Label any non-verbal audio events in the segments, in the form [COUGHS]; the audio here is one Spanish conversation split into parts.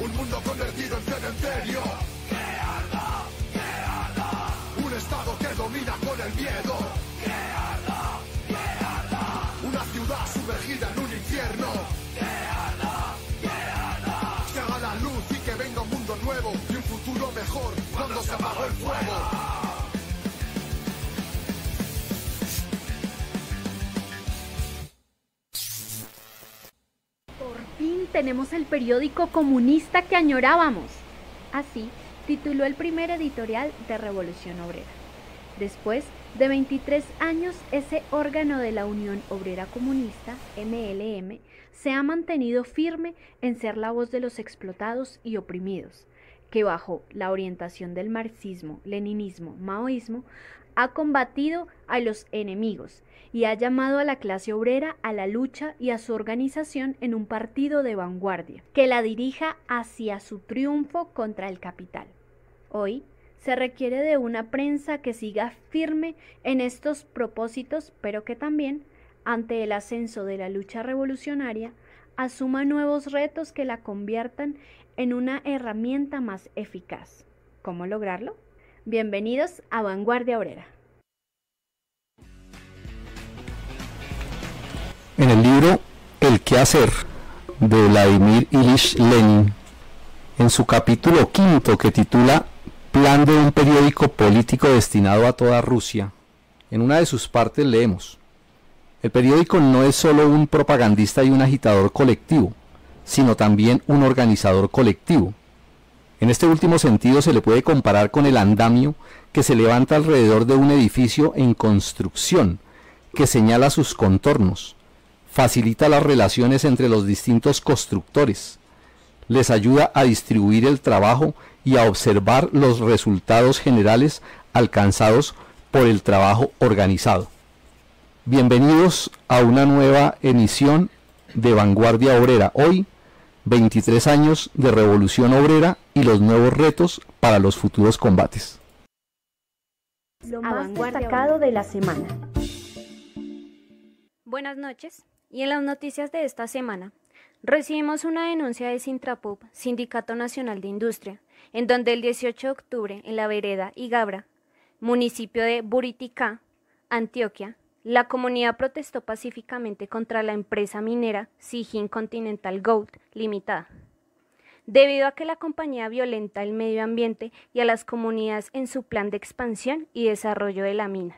Un mundo convertido en cementerio. Que arda, que arda. Un estado que domina con el miedo. Que arda, que arda. Una ciudad sumergida en un infierno. Que arda, que arda. Que haga la luz y que venga un mundo nuevo y un futuro mejor cuando se apagó el fuego. Tenemos el periódico comunista que añorábamos. Así tituló el primer editorial de Revolución Obrera. Después de 23 años, ese órgano de la Unión Obrera Comunista, MLM, se ha mantenido firme en ser la voz de los explotados y oprimidos, que bajo la orientación del marxismo, leninismo, maoísmo, ha combatido a los enemigos y ha llamado a la clase obrera a la lucha y a su organización en un partido de vanguardia, que la dirija hacia su triunfo contra el capital. Hoy se requiere de una prensa que siga firme en estos propósitos, pero que también, ante el ascenso de la lucha revolucionaria, asuma nuevos retos que la conviertan en una herramienta más eficaz. ¿Cómo lograrlo? Bienvenidos a Vanguardia Obrera. En el libro El qué hacer de Vladimir Ilich Lenin, en su capítulo quinto que titula Plan de un periódico político destinado a toda Rusia, en una de sus partes leemos, el periódico no es solo un propagandista y un agitador colectivo, sino también un organizador colectivo. En este último sentido se le puede comparar con el andamio que se levanta alrededor de un edificio en construcción, que señala sus contornos, facilita las relaciones entre los distintos constructores, les ayuda a distribuir el trabajo y a observar los resultados generales alcanzados por el trabajo organizado. Bienvenidos a una nueva emisión de Vanguardia Obrera. Hoy, 23 años de Revolución Obrera y los nuevos retos para los futuros combates. Lo más destacado de la semana. Buenas noches. Y en las noticias de esta semana, recibimos una denuncia de Sintrapup, Sindicato Nacional de Industria, en donde el 18 de octubre, en la vereda Igabra, municipio de Buriticá, Antioquia, la comunidad protestó pacíficamente contra la empresa minera Sijin Continental Gold Limitada, debido a que la compañía violenta el medio ambiente y a las comunidades en su plan de expansión y desarrollo de la mina,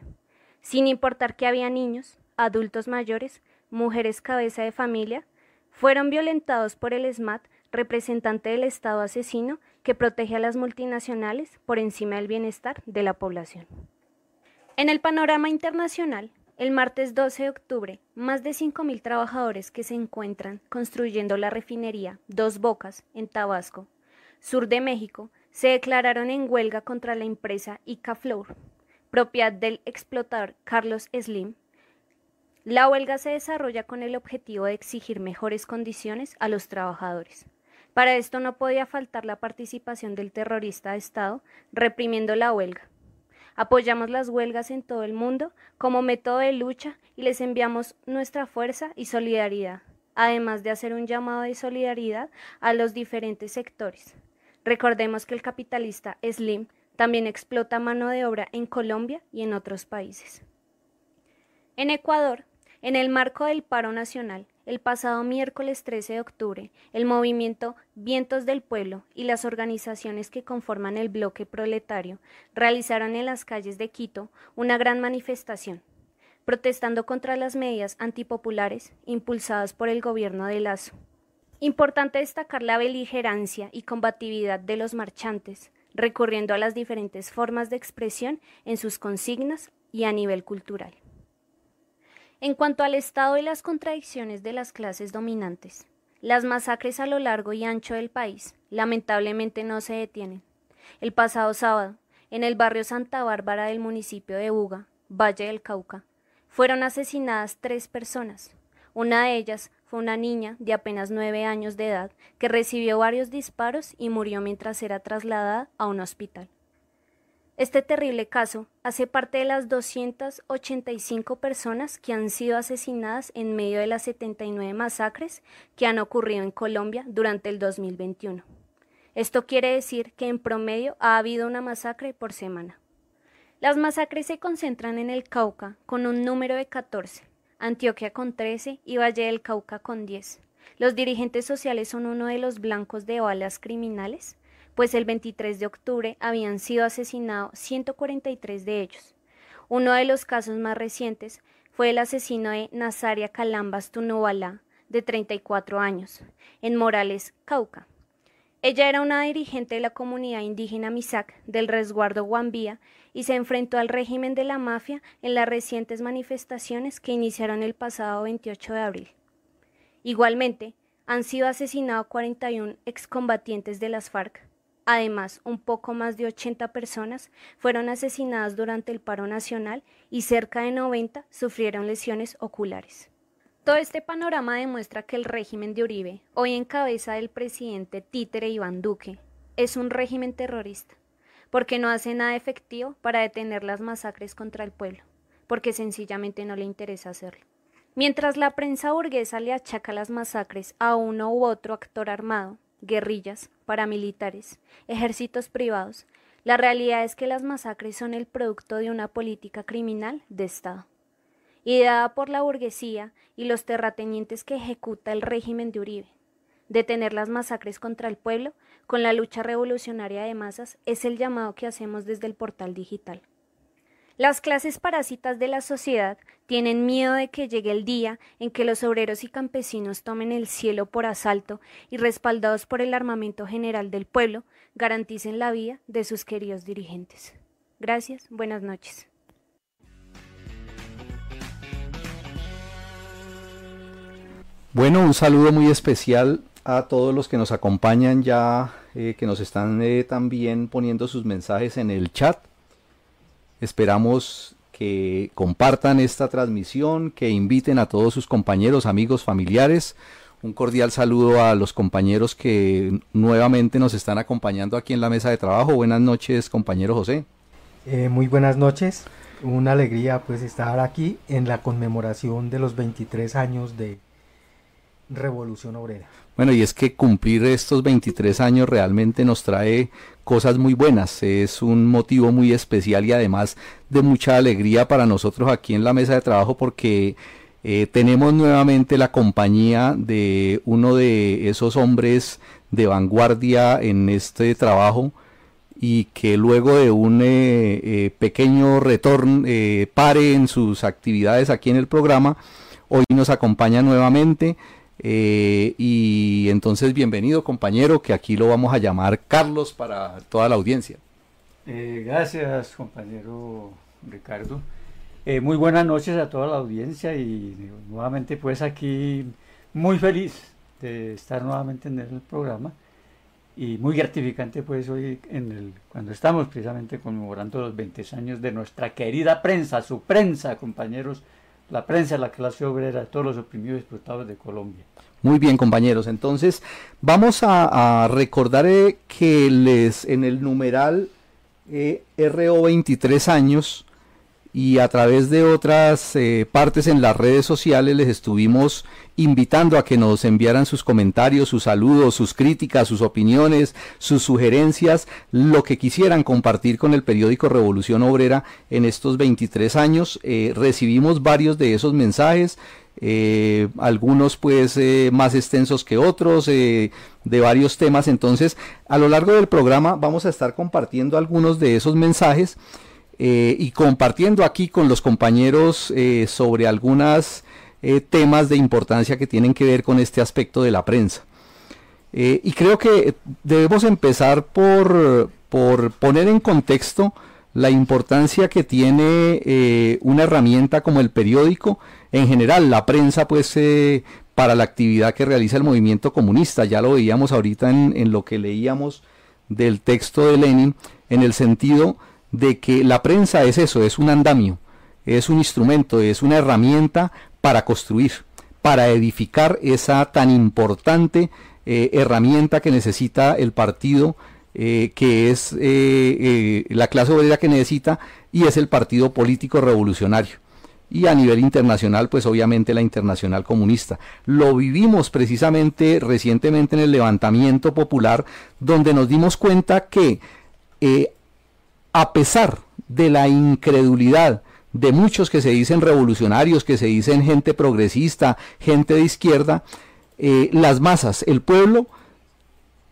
sin importar que había niños, adultos mayores, mujeres cabeza de familia, fueron violentados por el SMAT, representante del Estado asesino que protege a las multinacionales por encima del bienestar de la población. En el panorama internacional, el martes 12 de octubre, más de 5.000 trabajadores que se encuentran construyendo la refinería Dos Bocas en Tabasco, sur de México, se declararon en huelga contra la empresa Icaflour, propiedad del explotador Carlos Slim, la huelga se desarrolla con el objetivo de exigir mejores condiciones a los trabajadores. Para esto no podía faltar la participación del terrorista de Estado reprimiendo la huelga. Apoyamos las huelgas en todo el mundo como método de lucha y les enviamos nuestra fuerza y solidaridad, además de hacer un llamado de solidaridad a los diferentes sectores. Recordemos que el capitalista Slim también explota mano de obra en Colombia y en otros países. En Ecuador, en el marco del paro nacional, el pasado miércoles 13 de octubre, el movimiento Vientos del Pueblo y las organizaciones que conforman el bloque proletario realizaron en las calles de Quito una gran manifestación, protestando contra las medidas antipopulares impulsadas por el gobierno de Lazo. Importante destacar la beligerancia y combatividad de los marchantes, recurriendo a las diferentes formas de expresión en sus consignas y a nivel cultural. En cuanto al estado y las contradicciones de las clases dominantes, las masacres a lo largo y ancho del país lamentablemente no se detienen. El pasado sábado, en el barrio Santa Bárbara del municipio de Buga, Valle del Cauca, fueron asesinadas tres personas. Una de ellas fue una niña de apenas nueve años de edad que recibió varios disparos y murió mientras era trasladada a un hospital. Este terrible caso hace parte de las 285 personas que han sido asesinadas en medio de las 79 masacres que han ocurrido en Colombia durante el 2021. Esto quiere decir que en promedio ha habido una masacre por semana. Las masacres se concentran en el Cauca con un número de 14, Antioquia con 13 y Valle del Cauca con 10. Los dirigentes sociales son uno de los blancos de balas criminales, pues el 23 de octubre habían sido asesinados 143 de ellos. Uno de los casos más recientes fue el asesino de Nazaria Calambas Tunobalá, de 34 años, en Morales, Cauca. Ella era una dirigente de la comunidad indígena Misac del resguardo Guambía y se enfrentó al régimen de la mafia en las recientes manifestaciones que iniciaron el pasado 28 de abril. Igualmente, han sido asesinados 41 excombatientes de las FARC. Además, un poco más de 80 personas fueron asesinadas durante el paro nacional y cerca de 90 sufrieron lesiones oculares. Todo este panorama demuestra que el régimen de Uribe, hoy en cabeza del presidente títere Iván Duque, es un régimen terrorista, porque no hace nada efectivo para detener las masacres contra el pueblo, porque sencillamente no le interesa hacerlo. Mientras la prensa burguesa le achaca las masacres a uno u otro actor armado, guerrillas, paramilitares, ejércitos privados, la realidad es que las masacres son el producto de una política criminal de Estado ideada por la burguesía y los terratenientes que ejecuta el régimen de Uribe. Detener las masacres contra el pueblo con la lucha revolucionaria de masas es el llamado que hacemos desde el portal digital. Las clases parásitas de la sociedad tienen miedo de que llegue el día en que los obreros y campesinos tomen el cielo por asalto y respaldados por el armamento general del pueblo, garanticen la vida de sus queridos dirigentes. Gracias, buenas noches. Bueno, un saludo muy especial a todos los que nos acompañan ya, eh, que nos están eh, también poniendo sus mensajes en el chat. Esperamos que compartan esta transmisión, que inviten a todos sus compañeros, amigos, familiares. Un cordial saludo a los compañeros que nuevamente nos están acompañando aquí en la mesa de trabajo. Buenas noches, compañero José. Eh, muy buenas noches. Una alegría pues estar aquí en la conmemoración de los 23 años de revolución obrera. Bueno, y es que cumplir estos 23 años realmente nos trae cosas muy buenas, es un motivo muy especial y además de mucha alegría para nosotros aquí en la mesa de trabajo porque eh, tenemos nuevamente la compañía de uno de esos hombres de vanguardia en este trabajo y que luego de un eh, eh, pequeño retorno, pare en sus actividades aquí en el programa, hoy nos acompaña nuevamente. Eh, y entonces bienvenido compañero, que aquí lo vamos a llamar Carlos para toda la audiencia. Eh, gracias compañero Ricardo. Eh, muy buenas noches a toda la audiencia y nuevamente pues aquí muy feliz de estar nuevamente en el programa y muy gratificante pues hoy en el, cuando estamos precisamente conmemorando los 20 años de nuestra querida prensa, su prensa compañeros la prensa, la clase obrera, todos los oprimidos y explotados de Colombia. Muy bien, compañeros. Entonces, vamos a, recordar eh, que les en el numeral eh, RO 23 años y a través de otras eh, partes en las redes sociales les estuvimos invitando a que nos enviaran sus comentarios, sus saludos, sus críticas, sus opiniones, sus sugerencias, lo que quisieran compartir con el periódico Revolución Obrera en estos 23 años. Eh, recibimos varios de esos mensajes. Eh, algunos pues más extensos que otros, de varios temas. Entonces, a lo largo del programa vamos a estar compartiendo algunos de esos mensajes eh, y compartiendo aquí con los compañeros eh, sobre algunos eh, temas de importancia que tienen que ver con este aspecto de la prensa. y creo que debemos empezar por, por, poner en contexto la importancia que tiene una herramienta como el periódico, en general la prensa pues para la actividad que realiza el movimiento comunista, ya lo veíamos ahorita en, en lo que leíamos del texto de Lenin, en el sentido de que la prensa es eso, es un andamio, es un instrumento, es una herramienta para construir, para edificar esa tan importante eh, herramienta que necesita el partido, eh, que es eh, la clase obrera que necesita, y es el partido político revolucionario. y a nivel internacional, pues obviamente la internacional comunista. Lo vivimos precisamente recientemente en el levantamiento popular, donde nos dimos cuenta que a pesar de la incredulidad de muchos que se dicen revolucionarios, que se dicen gente progresista, gente de izquierda, eh, las masas, el pueblo,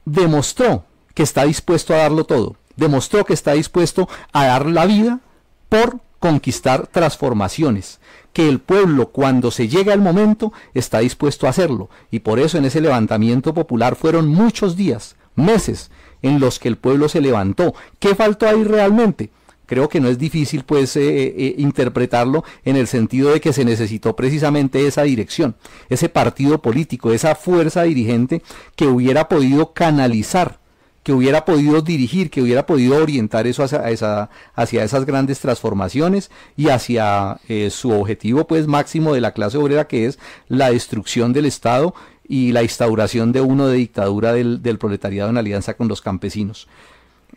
demostró que está dispuesto a darlo todo, demostró que está dispuesto a dar la vida por conquistar transformaciones, que el pueblo cuando se llega el momento está dispuesto a hacerlo. Y por eso en ese levantamiento popular fueron muchos días, meses, en los que el pueblo se levantó. ¿Qué faltó ahí realmente? Creo que no es difícil pues eh, eh, eh, interpretarlo en el sentido de que se necesitó precisamente esa dirección, ese partido político, esa fuerza dirigente que hubiera podido canalizar que hubiera podido dirigir, que hubiera podido orientar eso hacia, esa, hacia esas grandes transformaciones y hacia su objetivo pues máximo de la clase obrera que es la destrucción del Estado y la instauración de uno de dictadura del, proletariado en alianza con los campesinos.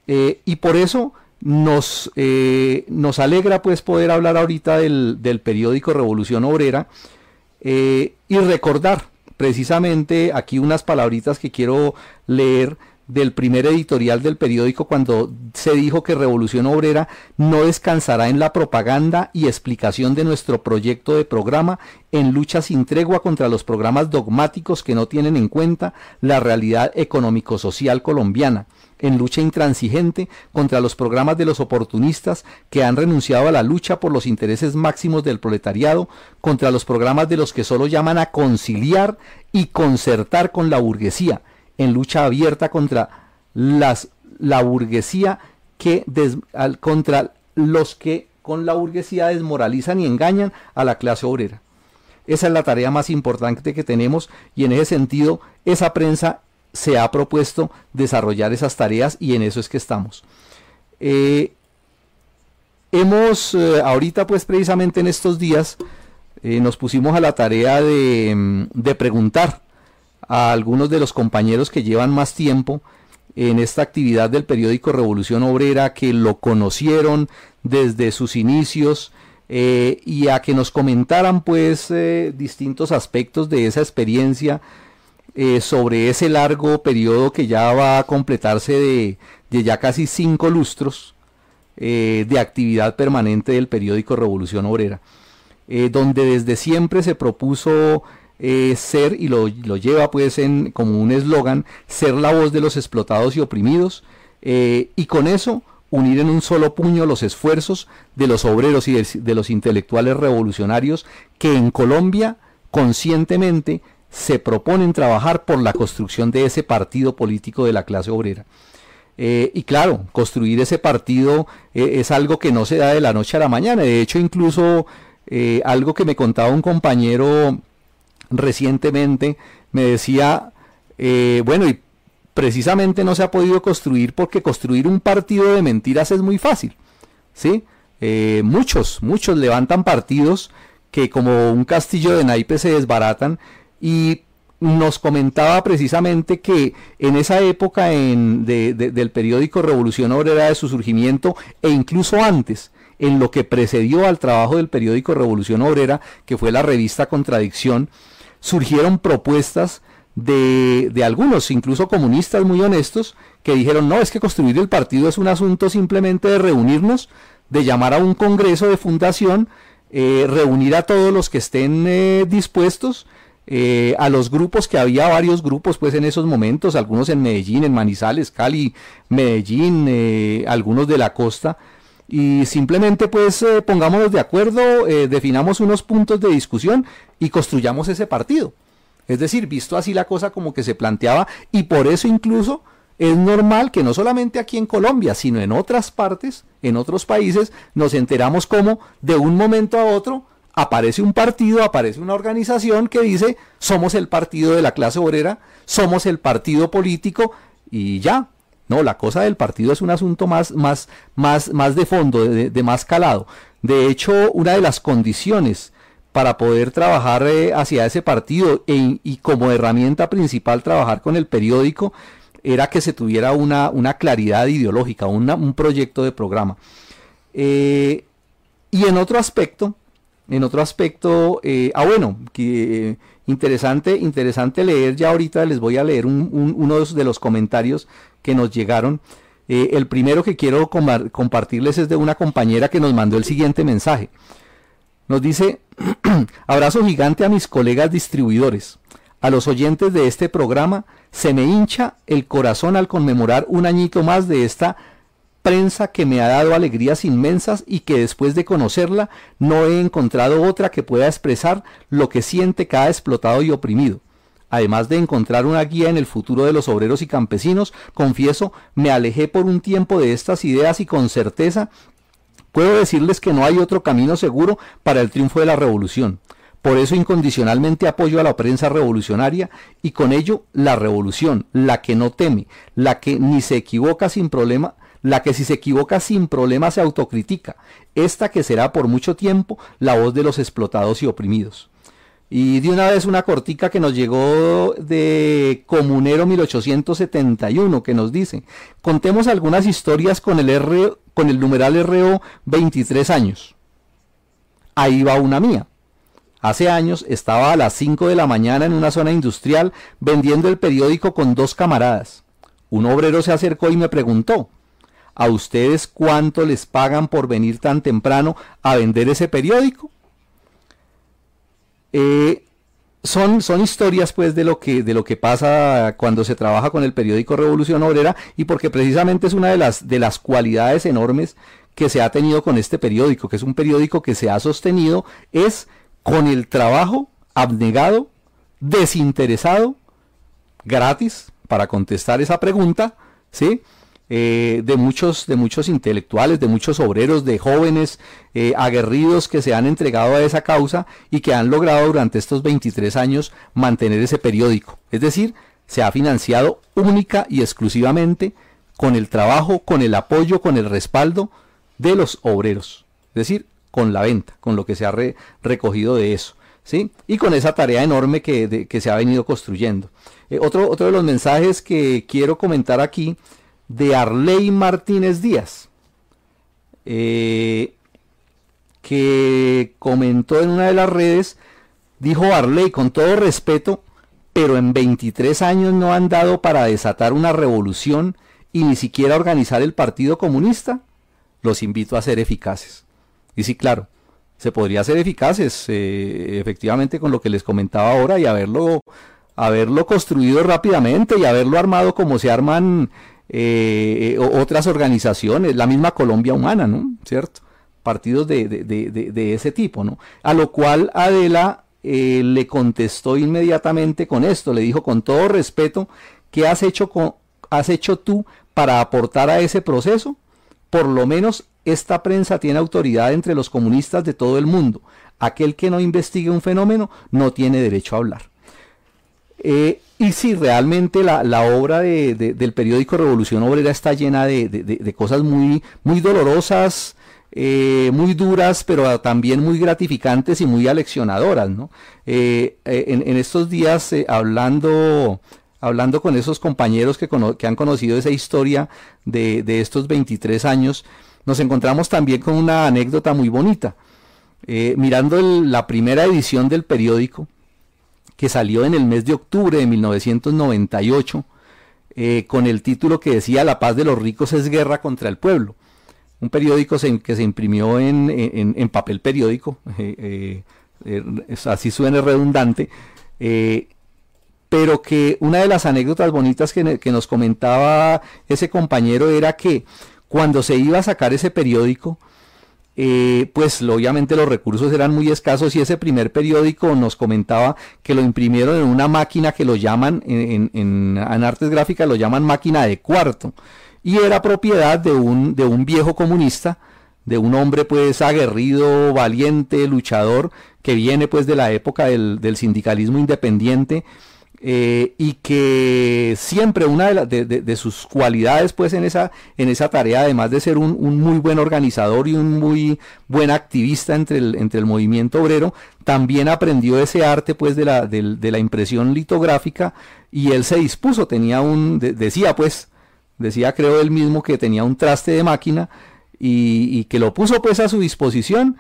Eh, y por eso nos, eh, nos alegra pues poder hablar ahorita del, del periódico Revolución Obrera y recordar precisamente aquí unas palabritas que quiero leer del primer editorial del periódico cuando se dijo que Revolución Obrera no descansará en la propaganda y explicación de nuestro proyecto de programa en lucha sin tregua contra los programas dogmáticos que no tienen en cuenta la realidad económico-social colombiana, en lucha intransigente contra los programas de los oportunistas que han renunciado a la lucha por los intereses máximos del proletariado, contra los programas de los que solo llaman a conciliar y concertar con la burguesía, en lucha abierta contra las, la burguesía que contra los que con la burguesía desmoralizan y engañan a la clase obrera. Esa es la tarea más importante que tenemos y en ese sentido esa prensa se ha propuesto desarrollar esas tareas y en eso es que estamos. Eh, hemos eh, ahorita pues precisamente en estos días eh, nos pusimos a la tarea de, de preguntar a algunos de los compañeros que llevan más tiempo en esta actividad del periódico Revolución Obrera, que lo conocieron desde sus inicios eh, y a que nos comentaran pues eh, distintos aspectos de esa experiencia eh, sobre ese largo periodo que ya va a completarse de, de ya casi cinco lustros de actividad permanente del periódico Revolución Obrera, donde desde siempre se propuso eh, ser, y lo, lleva pues en, como un eslogan, ser la voz de los explotados y oprimidos, eh, y con eso unir en un solo puño los esfuerzos de los obreros y de, los intelectuales revolucionarios que en Colombia conscientemente se proponen trabajar por la construcción de ese partido político de la clase obrera. Eh, y claro, construir ese partido es algo que no se da de la noche a la mañana. De hecho, incluso algo que me contaba un compañero recientemente me decía, eh, bueno, y precisamente no se ha podido construir porque construir un partido de mentiras es muy fácil, ¿sí? Eh, muchos, muchos levantan partidos que como un castillo de naipes se desbaratan y nos comentaba precisamente que en esa época en, del periódico Revolución Obrera de su surgimiento e incluso antes, en lo que precedió al trabajo del periódico Revolución Obrera, que fue la revista Contradicción, surgieron propuestas de, de, algunos, incluso comunistas muy honestos, que dijeron, no, es que construir el partido es un asunto simplemente de reunirnos, de llamar a un congreso de fundación, eh, reunir a todos los que estén eh, dispuestos, eh, a los grupos, que había varios grupos pues en esos momentos, algunos en Medellín, en Manizales, Cali, Medellín, algunos de la costa, y simplemente pues eh, pongámonos de acuerdo, eh, definamos unos puntos de discusión y construyamos ese partido. Es decir, visto así la cosa como que se planteaba y por eso incluso es normal que no solamente aquí en Colombia, sino en otras partes, en otros países, nos enteramos como de un momento a otro aparece un partido, aparece una organización que dice somos el partido de la clase obrera, somos el partido político y ya, no, la cosa del partido es un asunto más, más, más, más de fondo, de, más calado. De hecho, una de las condiciones para poder trabajar eh, hacia ese partido y como herramienta principal trabajar con el periódico era que se tuviera una, una claridad ideológica, un proyecto de programa. Eh, y en otro aspecto, en otro aspecto, eh, ah bueno, interesante, interesante leer, ya ahorita les voy a leer uno de los comentarios que nos llegaron. Eh, el primero que quiero compartirles es de una compañera que nos mandó el siguiente mensaje. Nos dice, [CLEARS THROAT] abrazo gigante a mis colegas distribuidores, a los oyentes de este programa, se me hincha el corazón al conmemorar un añito más de esta prensa que me ha dado alegrías inmensas y que después de conocerla no he encontrado otra que pueda expresar lo que siente cada explotado y oprimido. Además de encontrar una guía en el futuro de los obreros y campesinos, confieso, me alejé por un tiempo de estas ideas y con certeza puedo decirles que no hay otro camino seguro para el triunfo de la revolución. Por eso incondicionalmente apoyo a la prensa revolucionaria y con ello la revolución, la que no teme, la que ni se equivoca sin problema, la que si se equivoca sin problema se autocritica, esta que será por mucho tiempo la voz de los explotados y oprimidos. Y de una vez una cortica que nos llegó de Comunero 1871 que nos dice, contemos algunas historias con el, R, con el numeral RO 23 años. Ahí va una mía. Hace años estaba a las 5 de la mañana en una zona industrial vendiendo el periódico con dos camaradas. Un obrero se acercó y me preguntó, ¿a ustedes cuánto les pagan por venir tan temprano a vender ese periódico? Eh, son, son historias pues de lo que de lo que pasa cuando se trabaja con el periódico Revolución Obrera y porque precisamente es una de las de las cualidades enormes que se ha tenido con este periódico, que es un periódico que se ha sostenido es con el trabajo abnegado, desinteresado, gratis para contestar esa pregunta, ¿sí? Eh, de, muchos, de muchos intelectuales, de muchos obreros, de jóvenes eh, aguerridos que se han entregado a esa causa y que han logrado durante estos 23 años mantener ese periódico. Es decir, se ha financiado única y exclusivamente con el trabajo, con el apoyo, con el respaldo de los obreros. Es decir, con la venta, con lo que se ha recogido de eso. ¿sí? Y con esa tarea enorme que, se ha venido construyendo. Eh, otro, otro de los mensajes que quiero comentar aquí de Arley Martínez Díaz, eh, que comentó en una de las redes, dijo Arley, con todo respeto, pero en 23 años no han dado para desatar una revolución y ni siquiera organizar el Partido Comunista. Los invito a ser eficaces. Y sí, claro, se podría ser eficaces, eh, efectivamente, con lo que les comentaba ahora y haberlo, haberlo construido rápidamente y haberlo armado como se arman eh, otras organizaciones, la misma Colombia Humana, ¿no? ¿Cierto? Partidos de, ese tipo, ¿no? A lo cual Adela eh, le contestó inmediatamente con esto, le dijo con todo respeto, ¿qué has hecho, con, has hecho tú para aportar a ese proceso? Por lo menos esta prensa tiene autoridad entre los comunistas de todo el mundo. Aquel que no investigue un fenómeno no tiene derecho a hablar. Eh, y si realmente la, obra del periódico Revolución Obrera está llena de, cosas muy, muy dolorosas, eh, muy duras, pero también muy gratificantes y muy aleccionadoras. Eh, en, estos días, hablando, hablando con esos compañeros que, que, han conocido esa historia de, estos 23 años, nos encontramos también con una anécdota muy bonita. mirando la primera edición del periódico, que salió en el mes de octubre de 1998 eh, con el título que decía La paz de los ricos es guerra contra el pueblo. Un periódico que se imprimió en, papel periódico, eh, eh, así suena redundante, pero que una de las anécdotas bonitas que, que nos comentaba ese compañero era que cuando se iba a sacar ese periódico, eh, pues obviamente los recursos eran muy escasos y ese primer periódico nos comentaba que lo imprimieron en una máquina que lo llaman, en, en, artes gráficas lo llaman máquina de cuarto, y era propiedad de un, de un viejo comunista, de un hombre pues aguerrido, valiente, luchador, que viene pues de la época del, del sindicalismo independiente, eh, y que siempre una de, sus cualidades pues en esa, en esa tarea, además de ser un, muy buen organizador y un muy buen activista entre el, entre el movimiento obrero, también aprendió ese arte pues de la, de, la impresión litográfica y él se dispuso, tenía un, decía pues, decía creo él mismo que tenía un traste de máquina y, y que lo puso pues a su disposición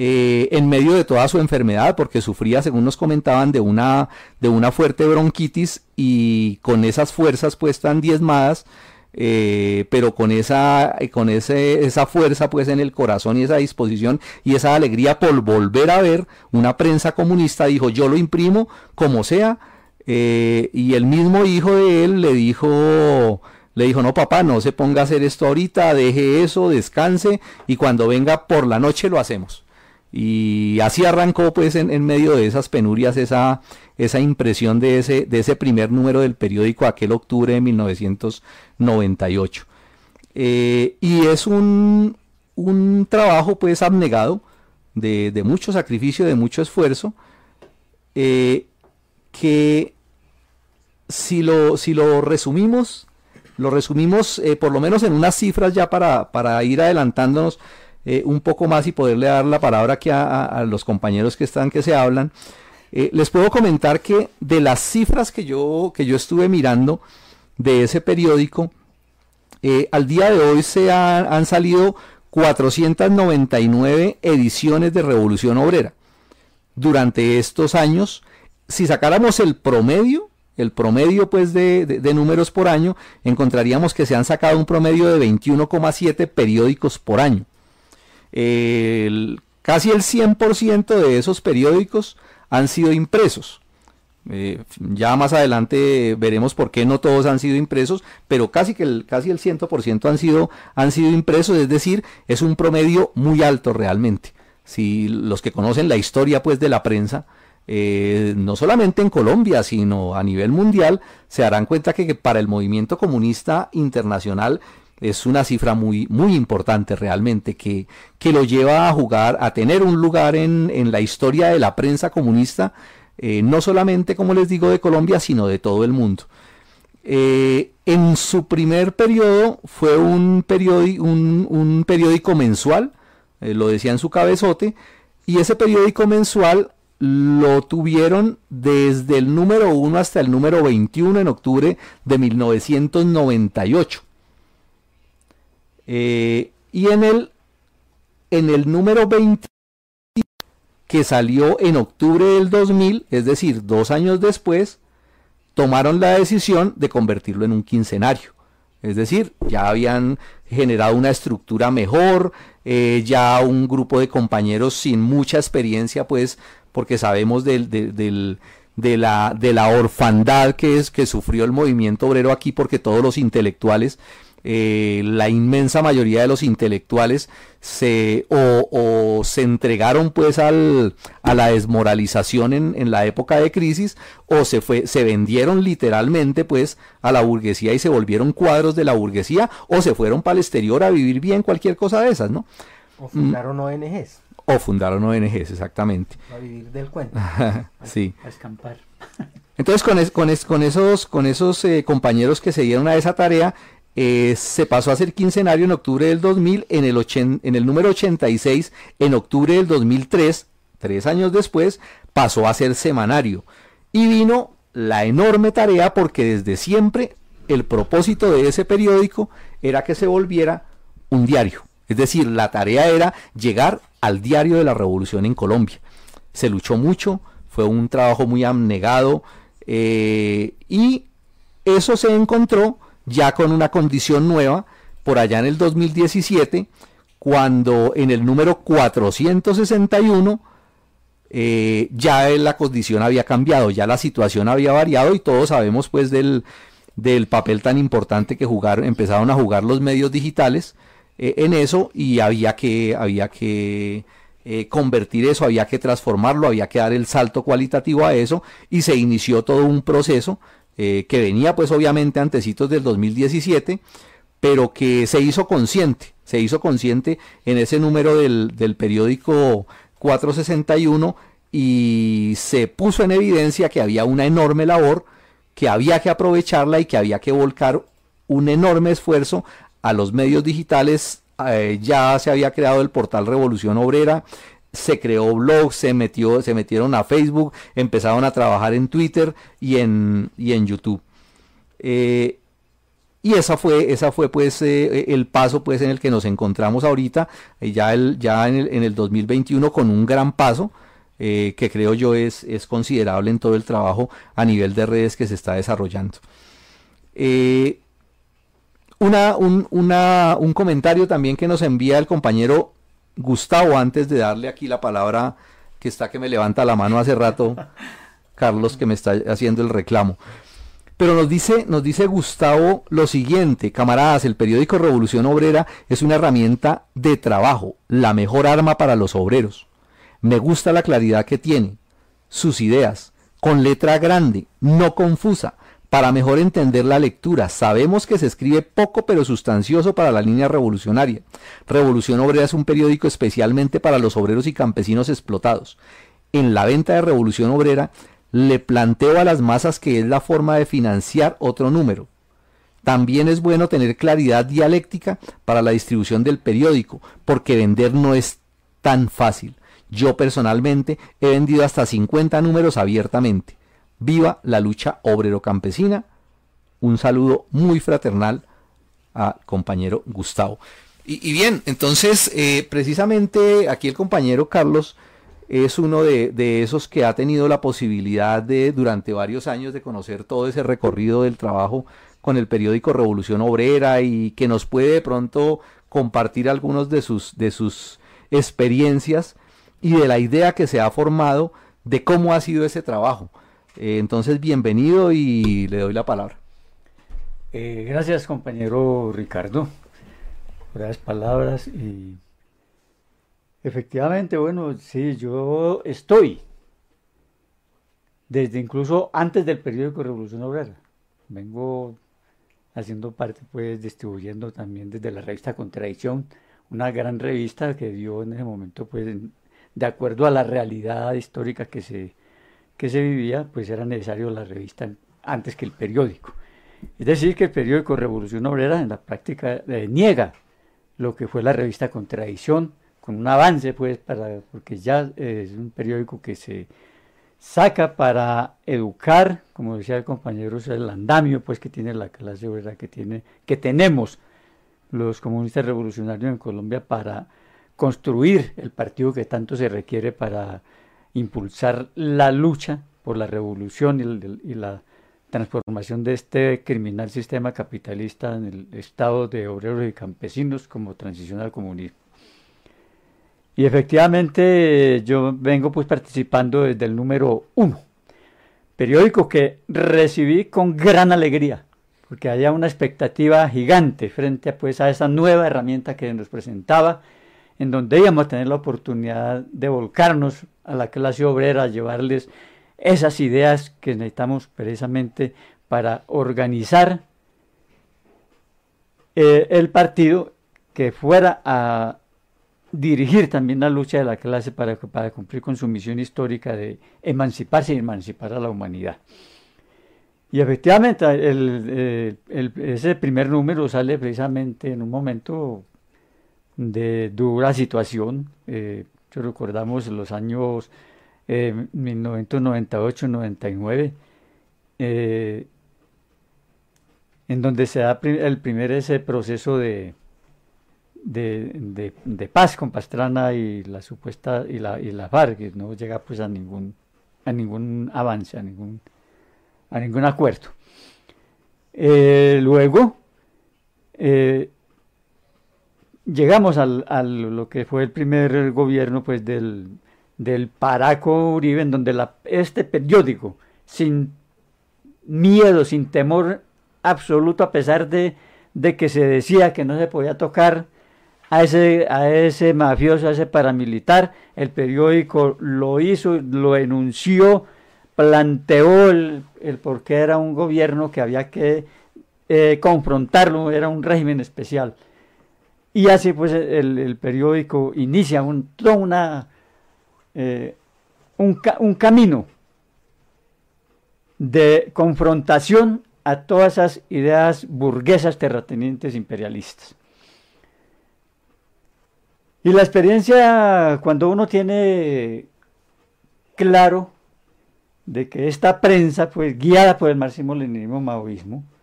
eh, en medio de toda su enfermedad, porque sufría, según nos comentaban, de una, de una fuerte bronquitis y con esas fuerzas pues tan diezmadas, eh, pero con esa, con ese, esa fuerza pues en el corazón y esa disposición y esa alegría por volver a ver una prensa comunista, dijo yo lo imprimo como sea, eh, y el mismo hijo de él le dijo, le dijo, no papá, no se ponga a hacer esto ahorita, deje eso, descanse y cuando venga por la noche lo hacemos. Y así arrancó pues en, medio de esas penurias esa, esa impresión de ese, de ese primer número del periódico aquel octubre de 1998. Eh, y es un, un, trabajo pues abnegado, de, de, mucho sacrificio, de mucho esfuerzo, eh, que si lo, si lo resumimos, lo resumimos eh, por lo menos en unas cifras ya para, para ir adelantándonos eh, un poco más y poderle dar la palabra aquí a, a, los compañeros que están, que se hablan. Eh, les puedo comentar que de las cifras que yo, que yo estuve mirando de ese periódico, eh, al día de hoy se ha, han salido 499 ediciones de Revolución Obrera. Durante estos años, si sacáramos el promedio, el promedio pues de, de, de, números por año, encontraríamos que se han sacado un promedio de 21,7 periódicos por año. El, casi el 100% de esos periódicos han sido impresos. Eh, ya más adelante veremos por qué no todos han sido impresos, pero casi que el, casi el 100% han sido, han sido impresos, es decir, es un promedio muy alto realmente. Si los que conocen la historia pues de la prensa, eh, no solamente en Colombia, sino a nivel mundial, se darán cuenta que para el movimiento comunista internacional es una cifra muy, muy importante realmente, que, que lo lleva a jugar, a tener un lugar en, en la historia de la prensa comunista, eh, no solamente, como les digo, de Colombia, sino de todo el mundo. Eh, en su primer periodo fue un, periódico, un, un periódico mensual, eh, lo decía en su cabezote, y ese periódico mensual lo tuvieron desde el número 1 hasta el número 21 en octubre de 1998. Eh, y en el, en el número 20 que salió en octubre del 2000, es decir, dos años después, tomaron la decisión de convertirlo en un quincenario. Es decir, ya habían generado una estructura mejor, eh, ya un grupo de compañeros sin mucha experiencia, pues, porque sabemos del, del, del de la, de la orfandad que es que sufrió el movimiento obrero aquí, porque todos los intelectuales eh, la inmensa mayoría de los intelectuales se o, o se entregaron pues al, a la desmoralización en, en, la época de crisis o se fue se vendieron literalmente pues a la burguesía y se volvieron cuadros de la burguesía o se fueron para el exterior a vivir bien cualquier cosa de esas no o fundaron mm. ONGs o fundaron ONGs exactamente. A vivir del cuento. [LAUGHS] Sí. A escampar. Entonces con, es, con, es, con esos con esos eh, compañeros que se dieron a esa tarea eh, se pasó a ser quincenario en octubre del 2000, en el, número 86, en octubre del 2003, tres años después, pasó a ser semanario. Y vino la enorme tarea porque desde siempre el propósito de ese periódico era que se volviera un diario. Es decir, la tarea era llegar al diario de la revolución en Colombia. Se luchó mucho, fue un trabajo muy abnegado eh, y eso se encontró ya con una condición nueva por allá en el 2017, cuando en el número 461 eh, ya la condición había cambiado, ya la situación había variado y todos sabemos pues del, del papel tan importante que jugaron, empezaron a jugar los medios digitales eh, en eso y había que, había que eh, convertir eso, había que transformarlo, había que dar el salto cualitativo a eso y se inició todo un proceso eh, que venía pues obviamente antecitos del 2017, pero que se hizo consciente, se hizo consciente en ese número del, del periódico 461 y se puso en evidencia que había una enorme labor, que había que aprovecharla y que había que volcar un enorme esfuerzo a los medios digitales. Eh, ya se había creado el portal Revolución Obrera, se creó blog, se metió, se metieron a Facebook, empezaron a trabajar en Twitter y en, y en YouTube. Eh, y esa fue, esa fue pues eh, el paso pues en el que nos encontramos ahorita, eh, ya, el, ya en, el, en el 2021 con un gran paso. Que creo yo es, es considerable en todo el trabajo a nivel de redes que se está desarrollando. una, un, una, un comentario también que nos envía el compañero Gustavo antes de darle aquí la palabra que está que me levanta la mano hace rato, Carlos, que me está haciendo el reclamo. Pero nos dice, nos dice Gustavo lo siguiente, camaradas, el periódico Revolución Obrera es una herramienta de trabajo, la mejor arma para los obreros. Me gusta la claridad que tiene, sus ideas, con letra grande, no confusa, para mejor entender la lectura. Sabemos que se escribe poco pero sustancioso para la línea revolucionaria. Revolución Obrera es un periódico especialmente para los obreros y campesinos explotados. En la venta de Revolución Obrera le planteo a las masas que es la forma de financiar otro número. También es bueno tener claridad dialéctica para la distribución del periódico, porque vender no es tan fácil. Yo personalmente he vendido hasta 50 números abiertamente. Viva la lucha obrero-campesina. Un saludo muy fraternal a compañero Gustavo. Y, bien, entonces, eh, precisamente aquí el compañero Carlos es uno de, esos que ha tenido la posibilidad de, durante varios años, de conocer todo ese recorrido del trabajo con el periódico Revolución Obrera y que nos puede de pronto compartir algunos de sus, de sus experiencias y de la idea que se ha formado de cómo ha sido ese trabajo. Eh, entonces, bienvenido y le doy la palabra. Eh, gracias, compañero Ricardo, por palabras y Efectivamente, bueno, sí, yo estoy desde incluso antes del periódico Revolución Obrera. Vengo haciendo parte, pues, distribuyendo también desde la revista Contradicción, una gran revista que dio en ese momento, pues, de acuerdo a la realidad histórica que se, que se vivía, pues era necesario la revista antes que el periódico. Es decir, que el periódico Revolución Obrera en la práctica eh, niega lo que fue la revista Contradicción, con un avance, pues, para, porque ya es un periódico que se saca para educar, como decía el compañero, el andamio, pues, que tiene la clase obrera, que, tiene, que tenemos los comunistas revolucionarios en Colombia para construir el partido que tanto se requiere para impulsar la lucha por la revolución y, la transformación de este criminal sistema capitalista en el estado de obreros y campesinos como transición al comunismo. Y efectivamente yo vengo pues participando desde el número uno, periódico que recibí con gran alegría, porque había una expectativa gigante frente a, pues, a esa nueva herramienta que nos presentaba, en donde íbamos a tener la oportunidad de volcarnos a la clase obrera, llevarles esas ideas que necesitamos precisamente para organizar eh, el partido que fuera a dirigir también la lucha de la clase para, para cumplir con su misión histórica de emanciparse y emancipar a la humanidad. Y efectivamente, ese primer número sale precisamente en un momento de dura situación. Eh, recordamos los años 1998-99, eh, en donde se da el primer ese proceso de, de, de, paz con Pastrana y la supuesta y la, y la FARC, no llega pues a ningún, a ningún avance, a ningún, a ningún acuerdo. Eh, luego eh, llegamos al, a lo que fue el primer gobierno pues del, del Paraco Uribe, en donde la, este periódico, sin miedo, sin temor absoluto, a pesar de, de que se decía que no se podía tocar a ese, a ese mafioso, a ese paramilitar. El periódico lo hizo, lo enunció, planteó el, por qué era un gobierno que había que eh, confrontarlo, era un régimen especial. Y así pues el, periódico inicia un, una, eh, un, un camino de confrontación a todas esas ideas burguesas terratenientes imperialistas. Y la experiencia, cuando uno tiene claro de que esta prensa, pues guiada por el marxismo-leninismo maoísmo, Es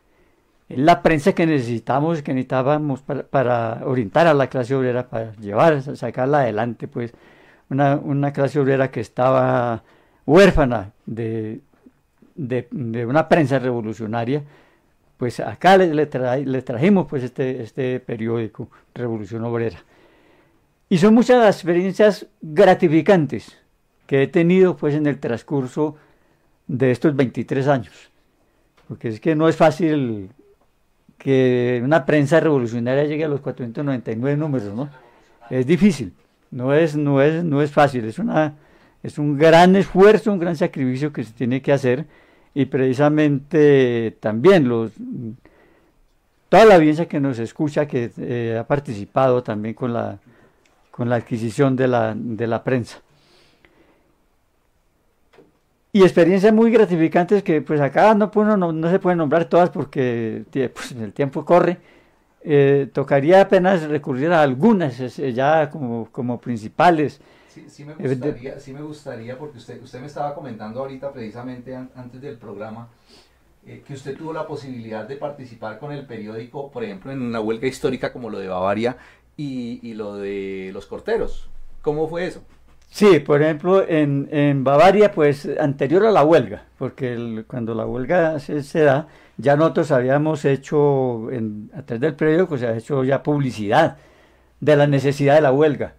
la prensa que necesitamos, que necesitábamos para, orientar a la clase obrera, para llevar, sacarla adelante, pues una, una clase obrera que estaba huérfana de, de, una prensa revolucionaria, pues acá le, le, trajimos pues este, este periódico, Revolución Obrera. Y son muchas las experiencias gratificantes que he tenido pues en el transcurso de estos 23 años. Porque es que no es fácil que una prensa revolucionaria llegue a los 499 números, ¿no? Es difícil, no es, no es, no es fácil, es, una, es un gran esfuerzo, un gran sacrificio que se tiene que hacer y precisamente también los toda la audiencia que nos escucha, que eh, ha participado también con la, con la adquisición de la, de la prensa. Y experiencias muy gratificantes que pues acá no, no, no se pueden nombrar todas porque pues, el tiempo corre. Eh, tocaría apenas recurrir a algunas ya como, como principales. Sí, sí, me gustaría, sí me gustaría, porque usted, usted me estaba comentando ahorita precisamente antes del programa, eh, que usted tuvo la posibilidad de participar con el periódico, por ejemplo, en una huelga histórica como lo de Bavaria, y, lo de los corteros. ¿Cómo fue eso? Sí, por ejemplo, en, Bavaria, pues anterior a la huelga, porque cuando la huelga se, da, ya nosotros habíamos hecho, en, a través del periódico, se ha hecho ya publicidad de la necesidad de la huelga.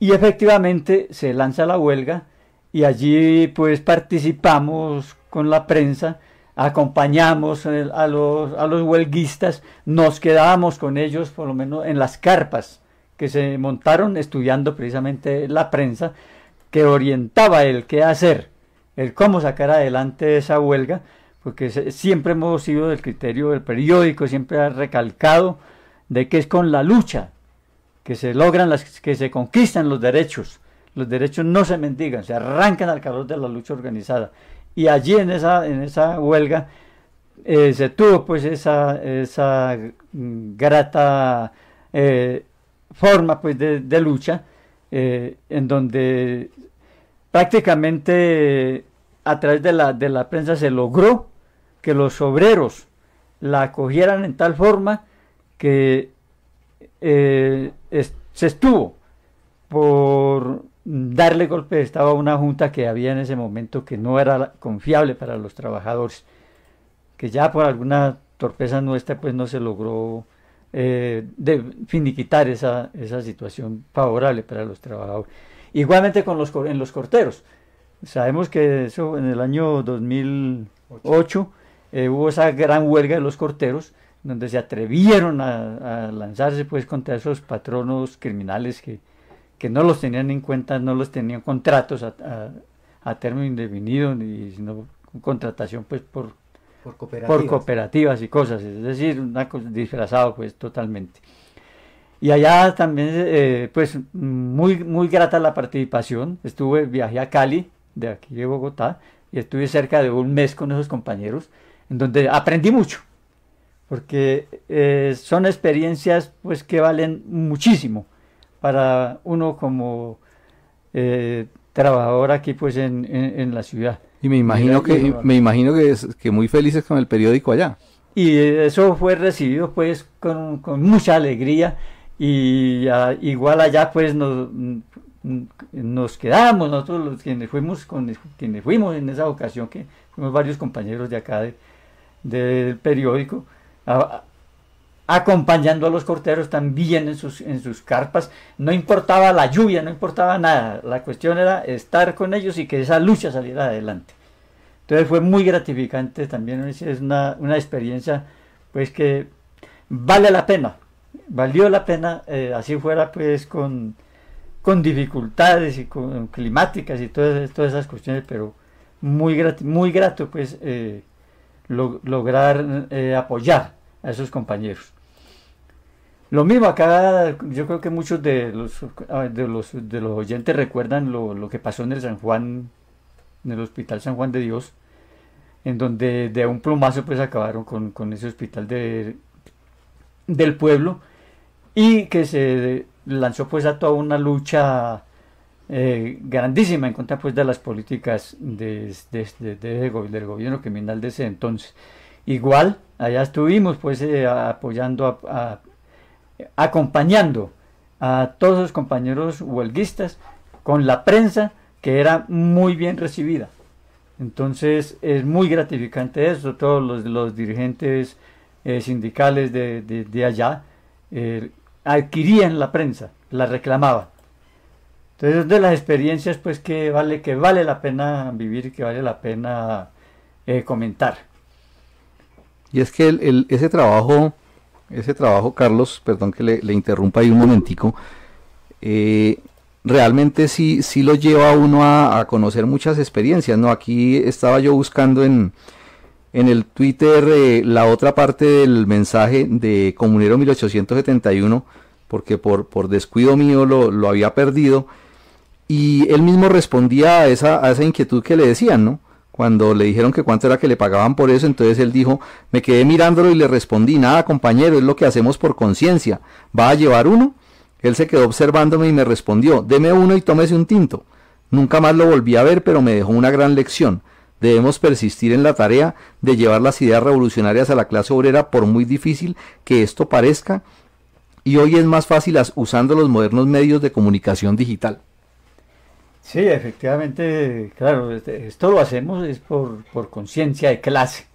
Y efectivamente se lanza la huelga y allí pues participamos con la prensa acompañamos a los huelguistas, nos quedábamos con ellos por lo menos en las carpas que se montaron estudiando precisamente la prensa que orientaba el qué hacer, el cómo sacar adelante esa huelga, porque siempre hemos sido del criterio del periódico, siempre ha recalcado de que es con la lucha que se logran las que se conquistan los derechos. Los derechos no se mendigan, se arrancan al calor de la lucha organizada y allí en esa, en esa huelga eh, se tuvo pues esa, esa grata eh, forma pues de, lucha eh, en donde prácticamente a través de la, de la prensa se logró que los obreros la acogieran en tal forma que se estuvo por darle golpe de Estado a una junta que había en ese momento que no era confiable para los trabajadores, que ya por alguna torpeza nuestra pues no se logró eh, de finiquitar esa, esa situación favorable para los trabajadores. Igualmente con los, en los corteros. Sabemos que eso en el año 2008 eh, hubo esa gran huelga de los corteros, donde se atrevieron a, a lanzarse pues contra esos patronos criminales que, que no los tenían en cuenta, no los tenían contratos a, a, término indefinido, ni sino contratación pues por, por, cooperativas. y cosas, es decir, una cosa disfrazado pues totalmente. Y allá también, eh, pues muy, muy grata la participación, estuve, viajé a Cali, de aquí de Bogotá, y estuve cerca de un mes con esos compañeros, en donde aprendí mucho, porque eh, son experiencias pues que valen muchísimo para uno como eh, trabajador aquí pues en, la ciudad. Y me imagino que me imagino que, es, que muy felices con el periódico allá. Y eso fue recibido pues con, mucha alegría y igual allá pues nos, nos quedamos nosotros los quienes fuimos con quienes fuimos en esa ocasión que fuimos varios compañeros de acá del periódico acompañando a los corteros también en sus, en sus carpas. No importaba la lluvia, no importaba nada. La cuestión era estar con ellos y que esa lucha saliera adelante. Entonces fue muy gratificante también, es una, una experiencia pues que vale la pena, valió la pena, eh, así fuera pues con, con dificultades y con climáticas y todas, todas esas cuestiones, pero muy grato, muy grato pues eh, lograr eh, apoyar a esos compañeros. Lo mismo acá, yo creo que muchos de los, de los, de los oyentes recuerdan lo, que pasó en el San Juan, en el Hospital San Juan de Dios, en donde de un plumazo pues acabaron con, ese hospital de, del pueblo y que se lanzó pues a toda una lucha eh, grandísima en contra pues de las políticas de, del gobierno criminal de ese entonces. igual, allá estuvimos pues eh, apoyando, acompañando a todos los compañeros huelguistas con la prensa que era muy bien recibida. Entonces es muy gratificante eso, todos los, dirigentes eh, sindicales de, allá eh, adquirían la prensa, la reclamaban. Entonces de las experiencias pues que vale, que vale la pena vivir que vale la pena eh, comentar. Y es que el, ese trabajo, ese trabajo, Carlos, perdón que le, interrumpa ahí un momentico, realmente sí, sí lo lleva a uno a, conocer muchas experiencias, ¿no? Aquí estaba yo buscando en, en el Twitter eh, la otra parte del mensaje de Comunero 1871, porque por, por descuido mío lo, lo, había perdido, y él mismo respondía a esa, a esa inquietud que le decían, ¿no? Cuando le dijeron que cuánto era que le pagaban por eso, entonces él dijo, me quedé mirándolo y le respondí, nada compañero, es lo que hacemos por conciencia, ¿va a llevar uno? Él se quedó observándome y me respondió, deme uno y tómese un tinto. Nunca más lo volví a ver, pero me dejó una gran lección. Debemos persistir en la tarea de llevar las ideas revolucionarias a la clase obrera por muy difícil que esto parezca, y hoy es más fácil usando los modernos medios de comunicación digital. Sí, efectivamente, claro, esto lo hacemos es por, por conciencia de clase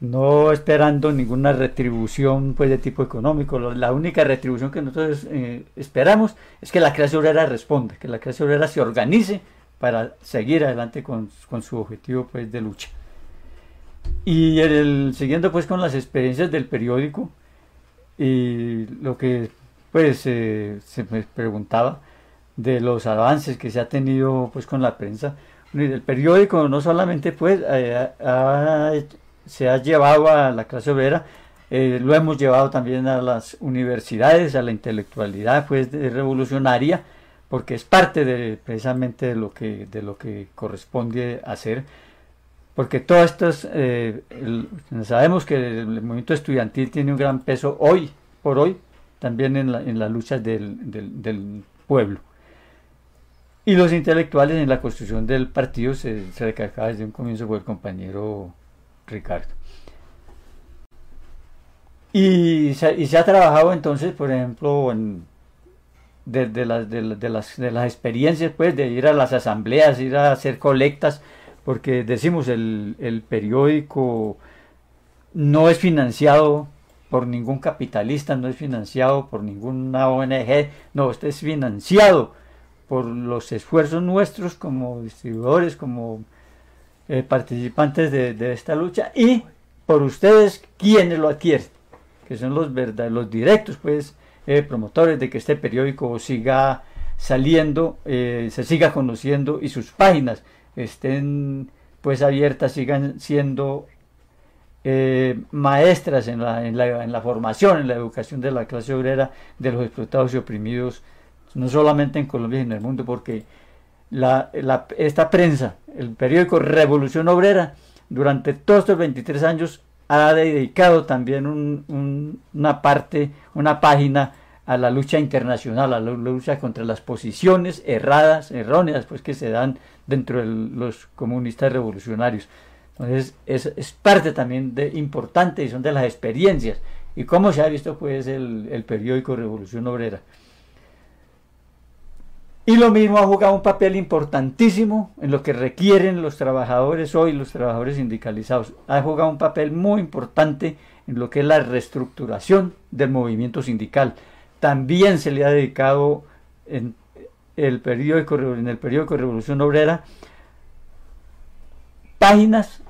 no esperando ninguna retribución pues de tipo económico. La única retribución que nosotros eh, esperamos es que la clase obrera responda, que la clase obrera se organice para seguir adelante con, su objetivo pues de lucha. Y el, siguiendo pues con las experiencias del periódico y lo que pues eh, se me preguntaba de los avances que se ha tenido pues con la prensa. El periódico no solamente pues eh, se ha llevado a la clase obrera, eh, lo hemos llevado también a las universidades, a la intelectualidad pues, revolucionaria, porque es parte de, precisamente de lo, que, de lo que corresponde hacer. Porque todas estas, eh, sabemos que el movimiento estudiantil tiene un gran peso hoy por hoy, también en, la, en las luchas del, del, pueblo. Y los intelectuales en la construcción del partido se, se recalcaba desde un comienzo por el compañero Ricardo. Y se, ha trabajado entonces, por ejemplo, en, de, las, de, las, de, las, experiencias, pues, de ir a las asambleas, ir a hacer colectas, porque decimos, el, el periódico no es financiado por ningún capitalista, no es financiado por ninguna ONG, no, este es financiado por los esfuerzos nuestros como distribuidores, como eh, participantes de, esta lucha y por ustedes quienes lo adquieren, que son los, verdaderos, los directos pues, eh, promotores de que este periódico siga saliendo, eh, se siga conociendo y sus páginas estén pues abiertas, sigan siendo maestras en la, en, la, en la formación, en la educación de la clase obrera, de los explotados y oprimidos, no solamente en Colombia, sino en el mundo, porque la, esta prensa, el periódico Revolución Obrera, durante todos estos 23 años ha dedicado también una parte, una página a la lucha internacional, a la lucha contra las posiciones erradas, erróneas, pues que se dan dentro de los comunistas revolucionarios. Entonces es, es parte también de importante y son de las experiencias y cómo se ha visto pues el, el periódico Revolución Obrera. Y lo mismo ha jugado un papel importantísimo en lo que requieren los trabajadores hoy, los trabajadores sindicalizados. Ha jugado un papel muy importante en lo que es la reestructuración del movimiento sindical. También se le ha dedicado en el periódico, Revolución Obrera páginas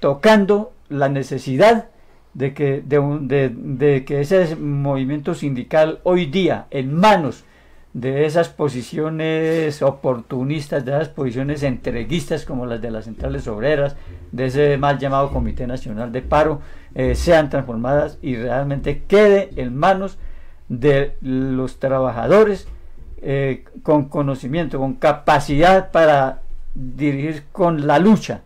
tocando la necesidad de que, de que ese movimiento sindical hoy día en manos de esas posiciones oportunistas, de esas posiciones entreguistas como las de las centrales obreras, de ese mal llamado Comité Nacional de Paro, eh, sean transformadas y realmente quede en manos de los trabajadores eh, con conocimiento, con capacidad para dirigir con la lucha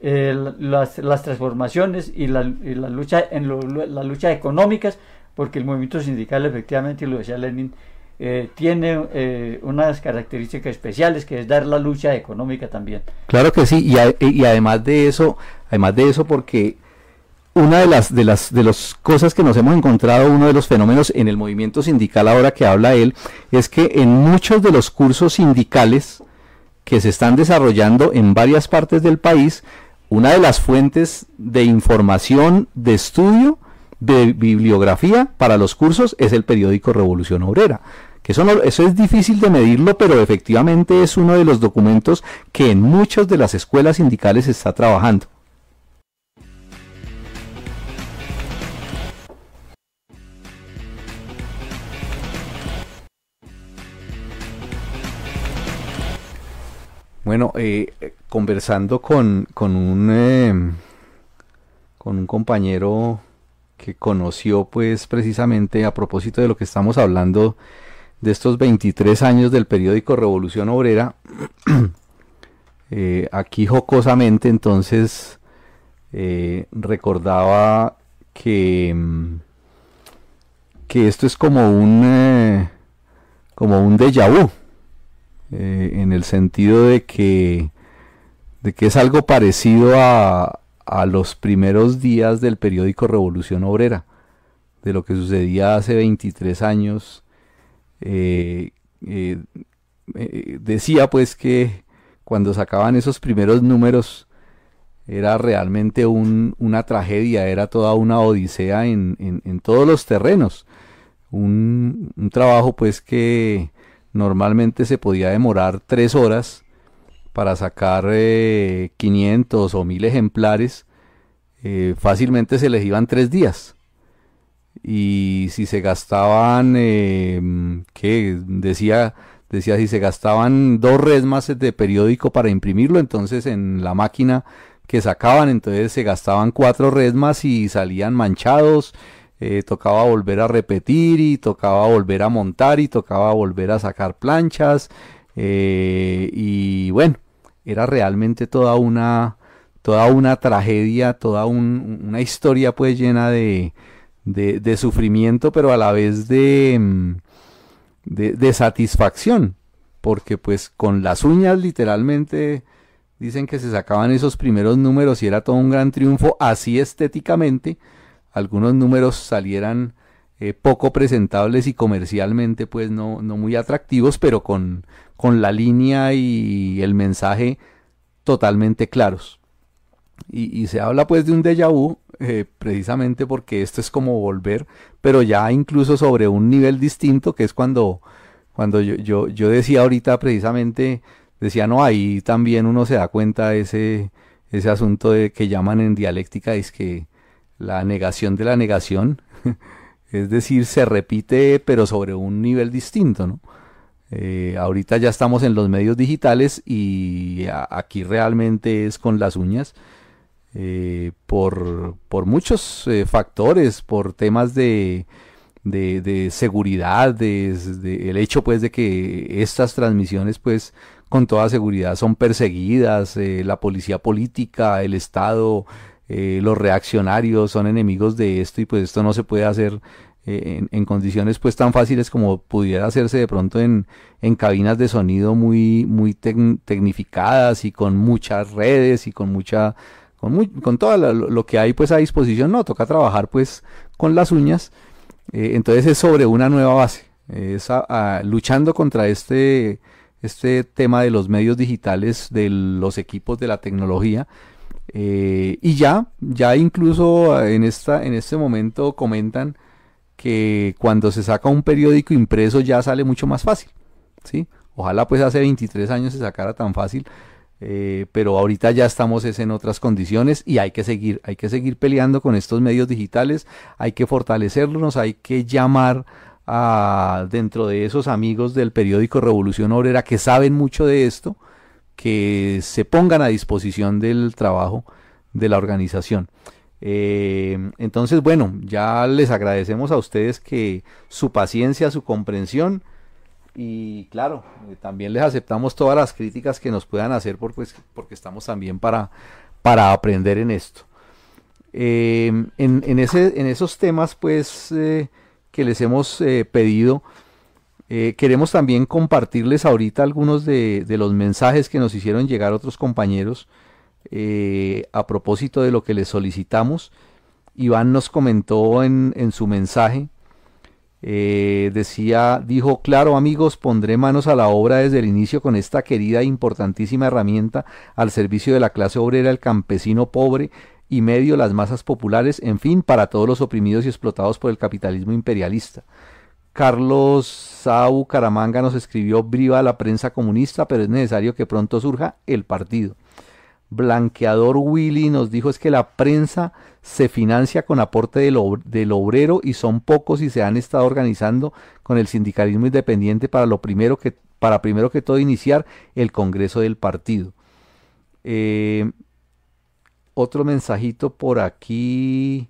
eh, las, transformaciones y la, lucha en las luchas económicas, porque el movimiento sindical efectivamente, y lo decía Lenin, eh, tiene eh, unas características especiales que es dar la lucha económica también. Claro que sí, y, y, además de eso, además de eso porque una de las, de las de las cosas que nos hemos encontrado, uno de los fenómenos en el movimiento sindical ahora que habla él, es que en muchos de los cursos sindicales que se están desarrollando en varias partes del país, una de las fuentes de información, de estudio, de bibliografía para los cursos es el periódico Revolución Obrera. Eso, eso es difícil de medirlo, pero efectivamente es uno de los documentos que en muchas de las escuelas sindicales se está trabajando. Bueno, eh, conversando con, con un eh, con un compañero que conoció pues precisamente a propósito de lo que estamos hablando de estos 23 años del periódico Revolución Obrera, [CLEARS THROAT] eh, aquí jocosamente entonces recordaba que, mm, que esto es como un, como un déjà vu eh, en el sentido de que, de que es algo parecido a, a los primeros días del periódico Revolución Obrera, de lo que sucedía hace 23 años. Eh, eh, decía pues que cuando sacaban esos primeros números era realmente un, una tragedia, era toda una odisea en, todos los terrenos. Un, trabajo pues que normalmente se podía demorar tres horas para sacar 500 eh, o 1000 ejemplares, eh, fácilmente se les iban tres días. Y si se gastaban, eh. Decía, decía, si se gastaban dos resmas de periódico para imprimirlo, entonces en la máquina que sacaban, entonces se gastaban cuatro resmas y salían manchados eh, tocaba volver a repetir y tocaba volver a montar y tocaba volver a sacar planchas eh, y bueno era realmente toda una toda una tragedia toda una historia pues llena de, de, sufrimiento pero a la vez de, mm, de, de satisfacción porque pues con las uñas literalmente dicen que se sacaban esos primeros números y era todo un gran triunfo así estéticamente algunos números salieran eh, poco presentables y comercialmente pues no, no muy atractivos, pero con, con, la línea y el mensaje totalmente claros. Y, se habla pues de un déjà vu eh, precisamente porque esto es como volver, pero ya incluso sobre un nivel distinto que es cuando, cuando yo, yo, yo decía ahorita precisamente, decía no, ahí también uno se da cuenta de ese, ese asunto de que llaman en dialéctica, es que la negación de la negación, [LAUGHS] es decir, se repite pero sobre un nivel distinto, ¿no? Eh, ahorita ya estamos en los medios digitales y aquí realmente es con las uñas eh, por, por, muchos eh, factores, por temas de, de, seguridad, de, el hecho pues de que estas transmisiones pues con toda seguridad son perseguidas, la policía política, el Estado, eh, los reaccionarios son enemigos de esto y pues esto no se puede hacer eh, en, condiciones pues tan fáciles como pudiera hacerse de pronto en, en cabinas de sonido muy, muy tecnificadas y con muchas redes y con mucha con, todo lo, que hay pues a disposición no toca trabajar pues con las uñas eh, entonces es sobre una nueva base es luchando contra este este tema de los medios digitales de los equipos de la tecnología eh, y ya, ya incluso en, esta, en este momento comentan que cuando se saca un periódico impreso ya sale mucho más fácil. ¿sí? Ojalá pues hace 23 años se sacara tan fácil, eh, pero ahorita ya estamos en otras condiciones y hay que seguir, hay que seguir peleando con estos medios digitales, hay que fortalecerlos, hay que llamar a dentro de esos amigos del periódico Revolución Obrera que saben mucho de esto, que se pongan a disposición del trabajo de la organización. Eh, entonces, bueno, ya les agradecemos a ustedes que su paciencia, su comprensión y claro, eh, también les aceptamos todas las críticas que nos puedan hacer pues, porque estamos también para, para aprender en esto. Eh, en, esos temas pues que les hemos pedido, eh, queremos también compartirles ahorita algunos de, los mensajes que nos hicieron llegar otros compañeros eh, a propósito de lo que les solicitamos Iván nos comentó en, en su mensaje, eh, decía, dijo, claro amigos, pondré manos a la obra desde el inicio con esta querida e importantísima herramienta al servicio de la clase obrera, el campesino pobre y medio, las masas populares, en fin, para todos los oprimidos y explotados por el capitalismo imperialista. Carlos Sau Caramanga nos escribió, viva la prensa comunista, pero es necesario que pronto surja el partido. Blanqueador Willy nos dijo es que la prensa se financia con aporte del, obrero y son pocos y se han estado organizando con el sindicalismo independiente para lo primero que para primero que todo iniciar el congreso del partido. Eh, otro mensajito por aquí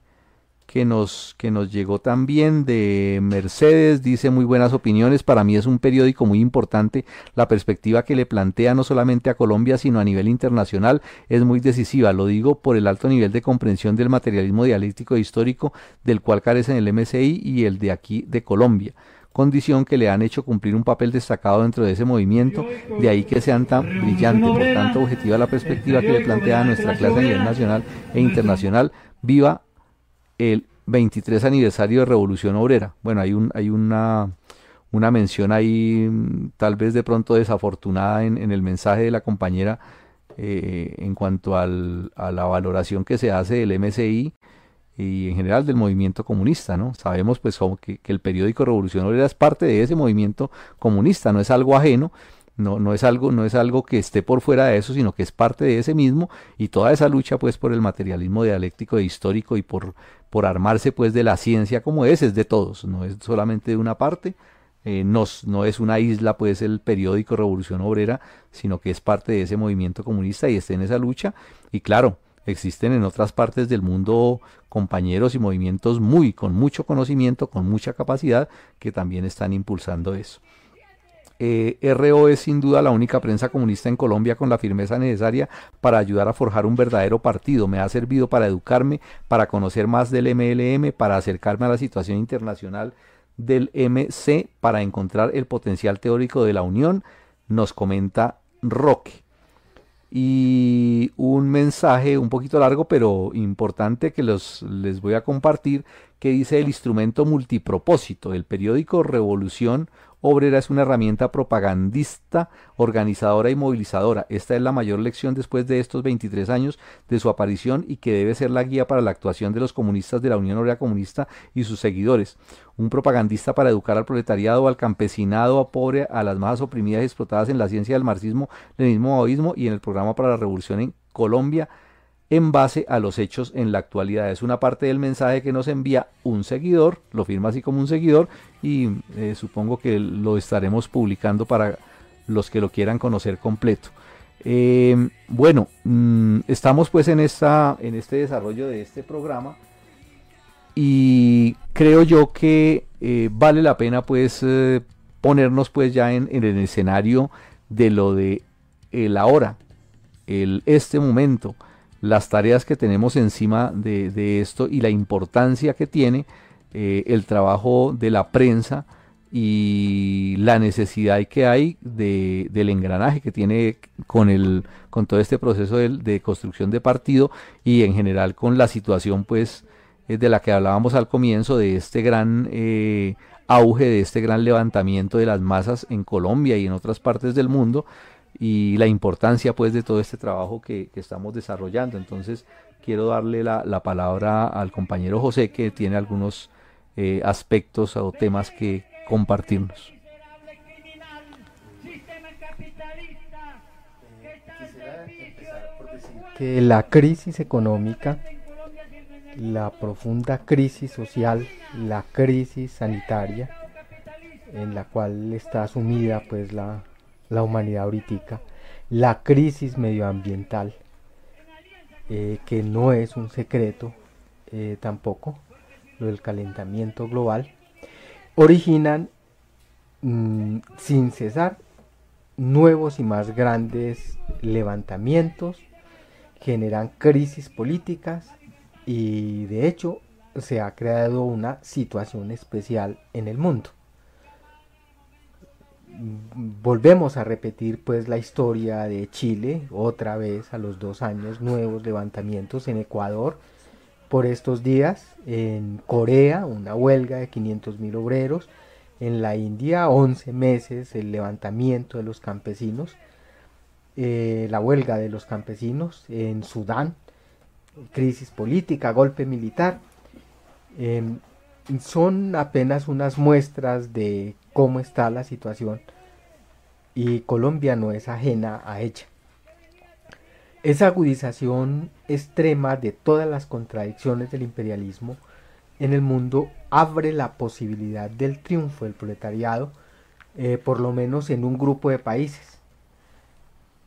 que nos, que nos llegó también de Mercedes, dice muy buenas opiniones, para mí es un periódico muy importante, la perspectiva que le plantea no solamente a Colombia, sino a nivel internacional es muy decisiva, lo digo por el alto nivel de comprensión del materialismo dialéctico e histórico del cual carecen el MSI y el de aquí de Colombia condición que le han hecho cumplir un papel destacado dentro de ese movimiento, de ahí que sean tan brillantes, por tanto objetiva la perspectiva que le plantea a nuestra clase a nivel nacional e internacional, viva el 23 aniversario de Revolución Obrera. Bueno, hay, un, hay una, una mención ahí mm, tal vez de pronto desafortunada en, el mensaje de la compañera eh, en cuanto al, a la valoración que se hace del MSI y en general del movimiento comunista, ¿no? Sabemos pues que, que el periódico Revolución Obrera es parte de ese movimiento comunista, no es algo ajeno, no, no, es algo, no es algo que esté por fuera de eso, sino que es parte de ese mismo y toda esa lucha pues por el materialismo dialéctico e histórico y por, por armarse pues de la ciencia como es, es de todos, no es solamente de una parte, eh, no, no, es una isla pues el periódico Revolución Obrera, sino que es parte de ese movimiento comunista y está en esa lucha y claro, existen en otras partes del mundo compañeros y movimientos muy con mucho conocimiento, con mucha capacidad que también están impulsando eso. Eh, RO es sin duda la única prensa comunista en Colombia con la firmeza necesaria para ayudar a forjar un verdadero partido. Me ha servido para educarme, para conocer más del MLM, para acercarme a la situación internacional del MC, para encontrar el potencial teórico de la unión, nos comenta Roque. Y un mensaje un poquito largo pero importante que los, les voy a compartir que dice el instrumento multipropósito, el periódico Revolución Obrera es una herramienta propagandista, organizadora y movilizadora. Esta es la mayor lección después de estos 23 años de su aparición y que debe ser la guía para la actuación de los comunistas de la Unión Obrera Comunista y sus seguidores. Un propagandista para educar al proletariado, al campesinado, a pobre, a las masas oprimidas y explotadas en la ciencia del marxismo, leninismo, maoísmo y en el programa para la revolución en Colombia en base a los hechos en la actualidad. Es una parte del mensaje que nos envía un seguidor, lo firma así como un seguidor y eh, supongo que lo estaremos publicando para los que lo quieran conocer completo. Eh, bueno, mm, estamos pues en, esta, en este desarrollo de este programa y creo yo que eh, vale la pena pues ponernos pues ya en, en, el escenario de lo de el ahora, el este momento las tareas que tenemos encima de, esto y la importancia que tiene eh, el trabajo de la prensa y la necesidad que hay de, del engranaje que tiene con, el, con todo este proceso de, construcción de partido y en general con la situación pues eh, de la que hablábamos al comienzo de este gran eh, auge, de este gran levantamiento de las masas en Colombia y en otras partes del mundo y la importancia pues de todo este trabajo que, estamos desarrollando. Entonces quiero darle la, palabra al compañero José que tiene algunos eh, aspectos o temas que compartirnos. que la crisis económica, la profunda crisis social, la crisis sanitaria en la cual está sumida pues la la humanidad ahorita, la crisis medioambiental, eh, que no es un secreto eh, tampoco, lo del calentamiento global, originan mm, sin cesar nuevos y más grandes levantamientos, generan crisis políticas y de hecho se ha creado una situación especial en el mundo volvemos a repetir pues la historia de Chile otra vez a los dos años nuevos levantamientos en Ecuador por estos días. En Corea, una huelga de 500.000 obreros. En la India, 11 meses el levantamiento de los campesinos. Eh, la huelga de los campesinos. En Sudán, crisis política, golpe militar. Em, son apenas unas muestras de cómo está la situación y Colombia no es ajena a ella. Esa agudización extrema de todas las contradicciones del imperialismo en el mundo abre la posibilidad del triunfo del proletariado, eh, por lo menos en un grupo de países,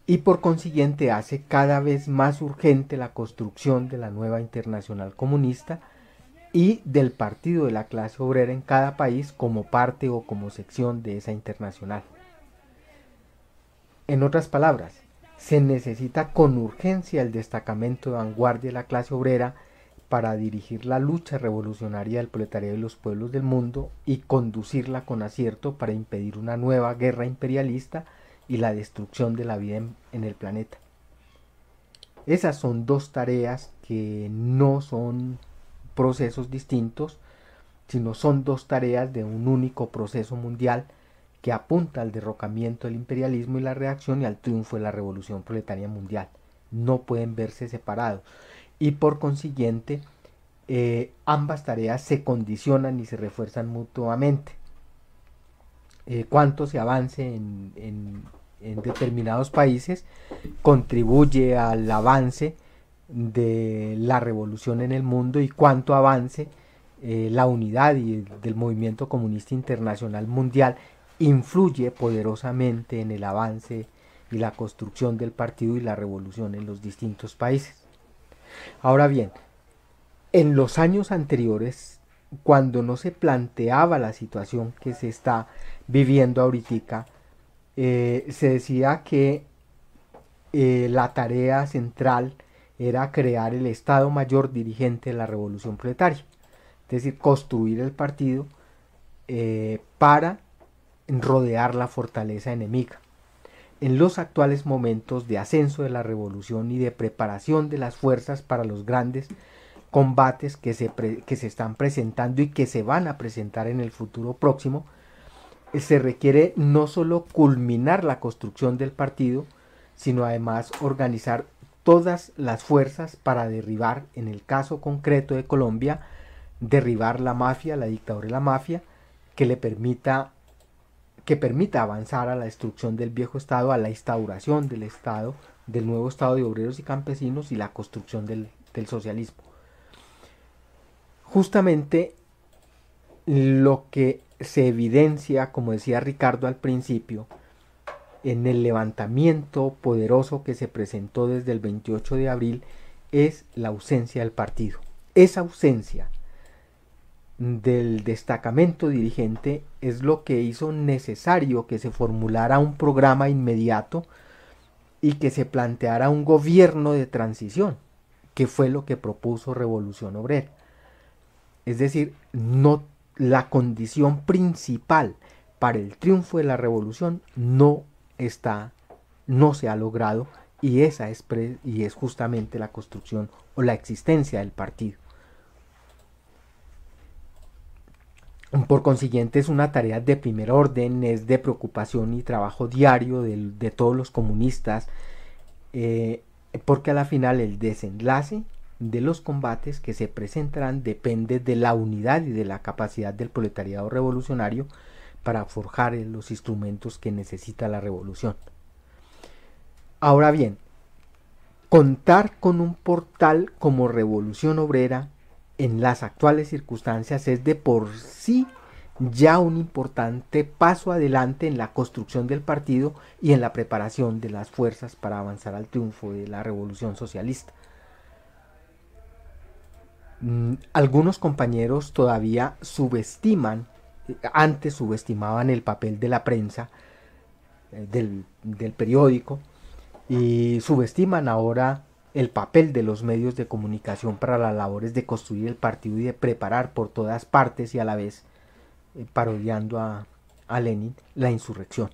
y por consiguiente hace cada vez más urgente la construcción de la nueva internacional comunista y del partido de la clase obrera en cada país como parte o como sección de esa internacional. En otras palabras, se necesita con urgencia el destacamento de vanguardia de la clase obrera para dirigir la lucha revolucionaria del proletariado de los pueblos del mundo y conducirla con acierto para impedir una nueva guerra imperialista y la destrucción de la vida en, en el planeta. Esas son dos tareas que no son procesos distintos, sino son dos tareas de un único proceso mundial que apunta al derrocamiento del imperialismo y la reacción y al triunfo de la revolución proletaria mundial. No pueden verse separados y por consiguiente eh, ambas tareas se condicionan y se refuerzan mutuamente. Eh, cuánto se avance en, determinados países contribuye al avance de la revolución en el mundo y cuánto avance eh, la unidad y del movimiento comunista internacional mundial influye poderosamente en el avance y la construcción del partido y la revolución en los distintos países. Ahora bien, en los años anteriores, cuando no se planteaba la situación que se está viviendo ahorita, eh, se decía que eh, la tarea central era crear el Estado Mayor dirigente de la Revolución Proletaria, es decir, construir el partido eh, para rodear la fortaleza enemiga. En los actuales momentos de ascenso de la revolución y de preparación de las fuerzas para los grandes combates que se, que se están presentando y que se van a presentar en el futuro próximo, eh, se requiere no solo culminar la construcción del partido, sino además organizar todas las fuerzas para derribar, en el caso concreto de Colombia, derribar la mafia, la dictadura de la mafia, que le permita que permita avanzar a la destrucción del viejo Estado, a la instauración del Estado, del nuevo Estado de obreros y campesinos y la construcción del, socialismo. Justamente lo que se evidencia, como decía Ricardo al principio, en el levantamiento poderoso que se presentó desde el 28 de abril es la ausencia del partido. Esa ausencia del destacamento dirigente es lo que hizo necesario que se formulara un programa inmediato y que se planteara un gobierno de transición, que fue lo que propuso Revolución Obrera. Es decir, no la condición principal para el triunfo de la revolución no está no se ha logrado y esa es y es justamente la construcción o la existencia del partido. Por consiguiente es una tarea de primer orden, es de preocupación y trabajo diario de, todos los comunistas, eh, porque a la final el desenlace de los combates que se presentarán depende de la unidad y de la capacidad del proletariado revolucionario para forjar los instrumentos que necesita la revolución. Ahora bien, contar con un portal como Revolución Obrera en las actuales circunstancias es de por sí ya un importante paso adelante en la construcción del partido y en la preparación de las fuerzas para avanzar al triunfo de la revolución socialista. Mm, algunos compañeros todavía subestiman, antes subestimaban el papel de la prensa, eh, del, periódico, y subestiman ahora el papel de los medios de comunicación para las labores de construir el partido y de preparar por todas partes y a la vez, eh, parodiando a, a Lenin, la insurrección.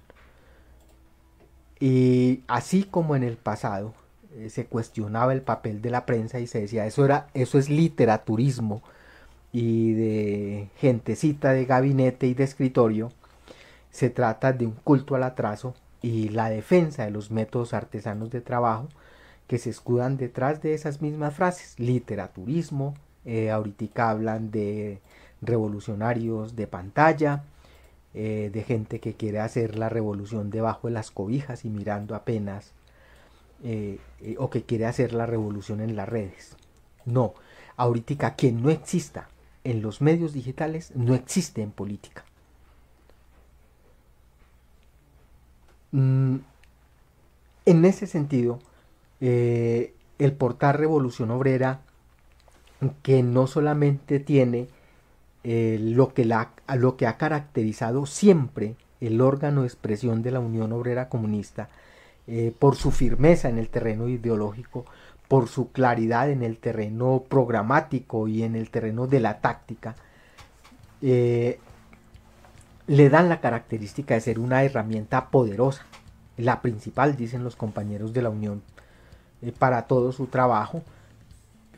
Y así como en el pasado, eh, se cuestionaba el papel de la prensa y se decía eso era eso es literaturismo y de gentecita de gabinete y de escritorio se trata de un culto al atraso y la defensa de los métodos artesanos de trabajo que se escudan detrás de esas mismas frases literaturismo eh, ahorita hablan de revolucionarios de pantalla eh, de gente que quiere hacer la revolución debajo de las cobijas y mirando apenas eh, eh, o que quiere hacer la revolución en las redes. No, ahorita quien no exista en los medios digitales no existe en política. Mm, en ese sentido, eh, el portal Revolución Obrera, que no solamente tiene lo, que la, lo que ha caracterizado siempre el órgano de expresión de la Unión Obrera Comunista, eh, por su firmeza en el terreno ideológico, por su claridad en el terreno programático y en el terreno de la táctica, eh, le dan la característica de ser una herramienta poderosa, la principal, dicen los compañeros de la Unión, eh, para todo su trabajo.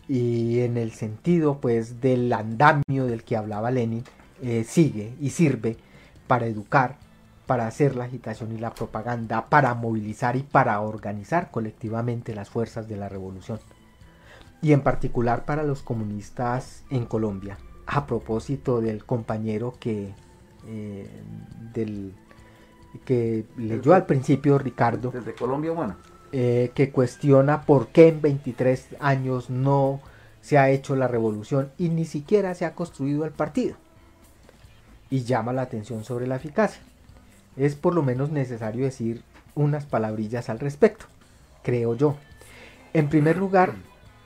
Y en el sentido pues del andamio del que hablaba Lenin, sigue y sirve para educar, para hacer la agitación y la propaganda, para movilizar y para organizar colectivamente las fuerzas de la revolución. Y en particular para los comunistas en Colombia. A propósito del compañero que, eh, del, que leyó al principio Ricardo. Desde Colombia, bueno. Eh, que cuestiona por qué en 23 años no se ha hecho la revolución y ni siquiera se ha construido el partido. Y llama la atención sobre la eficacia es por lo menos necesario decir unas palabrillas al respecto, creo yo. En primer lugar,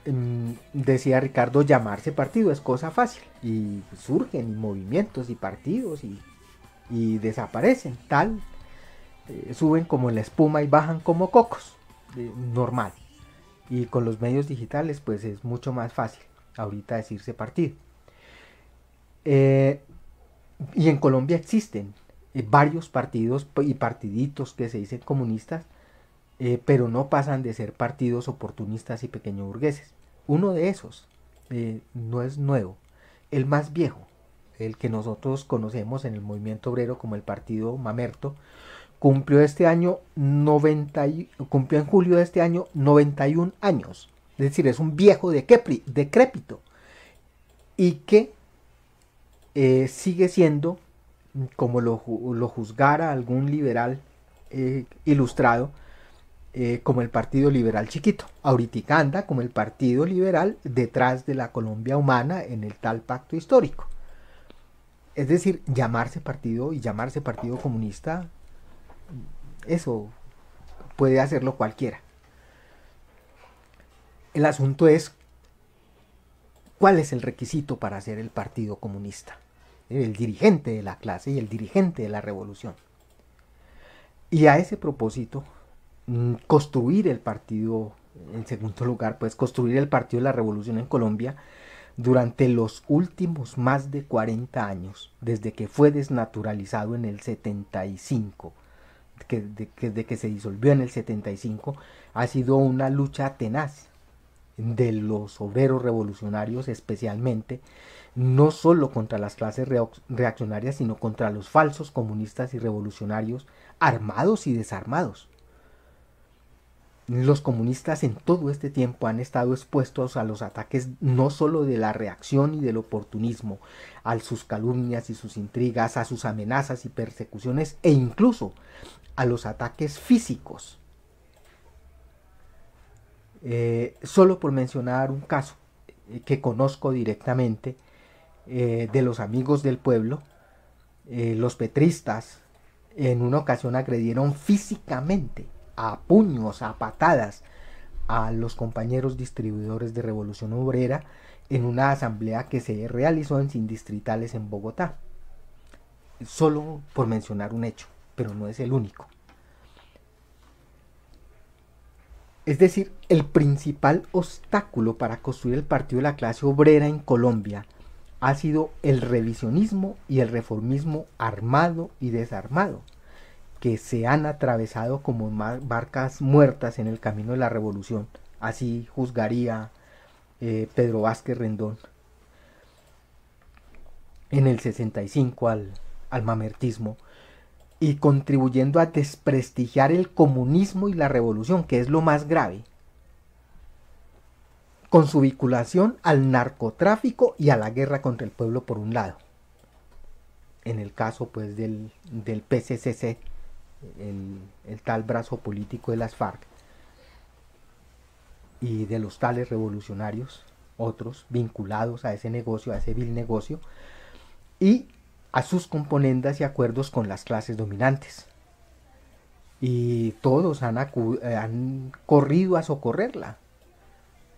mm, decía Ricardo, llamarse partido es cosa fácil y surgen movimientos y partidos y, desaparecen, tal, eh, suben como la espuma y bajan como cocos, normal. Y con los medios digitales pues es mucho más fácil ahorita decirse partido. Eh, y en Colombia existen eh, varios partidos y partiditos que se dicen comunistas, eh, pero no pasan de ser partidos oportunistas y pequeño burgueses. Uno de esos eh, no es nuevo, el más viejo, el que nosotros conocemos en el movimiento obrero como el partido Mamerto, cumplió este año 90 cumplió en julio de este año 91 años. Es decir, es un viejo decrépito y que sigue siendo como lo, juzgara algún liberal eh, ilustrado, eh, como el Partido Liberal Chiquito. Ahorita anda como el Partido Liberal detrás de la Colombia Humana en el tal pacto histórico. Es decir, llamarse partido y llamarse Partido Comunista, eso puede hacerlo cualquiera. El asunto es, ¿cuál es el requisito para ser el Partido Comunista? El dirigente de la clase y el dirigente de la revolución. Y a ese propósito, mm, construir el partido, en segundo lugar, pues construir el partido de la revolución en Colombia durante los últimos más de 40 años, desde que fue desnaturalizado en el 75, que, desde que se disolvió en el 75, ha sido una lucha tenaz de los obreros revolucionarios especialmente, no solo contra las clases reaccionarias, sino contra los falsos comunistas y revolucionarios armados y desarmados. Los comunistas en todo este tiempo han estado expuestos a los ataques no solo de la reacción y del oportunismo, a sus calumnias y sus intrigas, a sus amenazas y persecuciones e incluso a los ataques físicos. Eh, solo por mencionar un caso eh, que conozco directamente, eh, de los amigos del pueblo, eh, los petristas, en una ocasión agredieron físicamente a puños, a patadas, a los compañeros distribuidores de Revolución Obrera en una asamblea que se realizó en Sindistritales en Bogotá. Solo por mencionar un hecho, pero no es el único. Es decir, el principal obstáculo para construir el Partido de la Clase Obrera en Colombia ha sido el revisionismo y el reformismo armado y desarmado, que se han atravesado como barcas muertas en el camino de la revolución. Así juzgaría eh, Pedro Vázquez Rendón. En el 65 al, al mamertismo. Y contribuyendo a desprestigiar el comunismo y la revolución, que es lo más grave, con su vinculación al narcotráfico y a la guerra contra el pueblo por un lado. En el caso pues del, del PCCC, el, el tal brazo político de las FARC, y de los tales revolucionarios, otros vinculados a ese negocio, a ese vil negocio, y a sus componendas y acuerdos con las clases dominantes. Y todos han, han corrido a socorrerla,